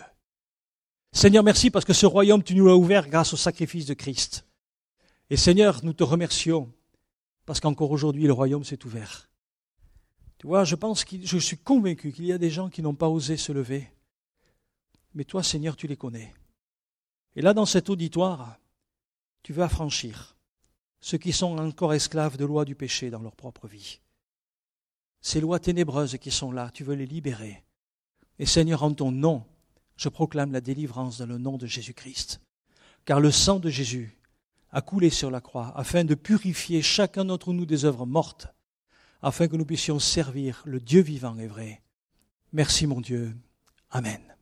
Seigneur, merci parce que ce royaume, tu nous l'as ouvert grâce au sacrifice de Christ. Et Seigneur, nous te remercions parce qu'encore aujourd'hui, le royaume s'est ouvert. Tu vois, je pense que je suis convaincu qu'il y a des gens qui n'ont pas osé se lever. Mais toi, Seigneur, tu les connais. Et là, dans cet auditoire, tu veux affranchir ceux qui sont encore esclaves de lois du péché dans leur propre vie. Ces lois ténébreuses qui sont là, tu veux les libérer. Et Seigneur, en ton nom, je proclame la délivrance dans le nom de Jésus-Christ. Car le sang de Jésus a coulé sur la croix afin de purifier chacun d'entre nous des œuvres mortes, afin que nous puissions servir le Dieu vivant et vrai. Merci mon Dieu. Amen.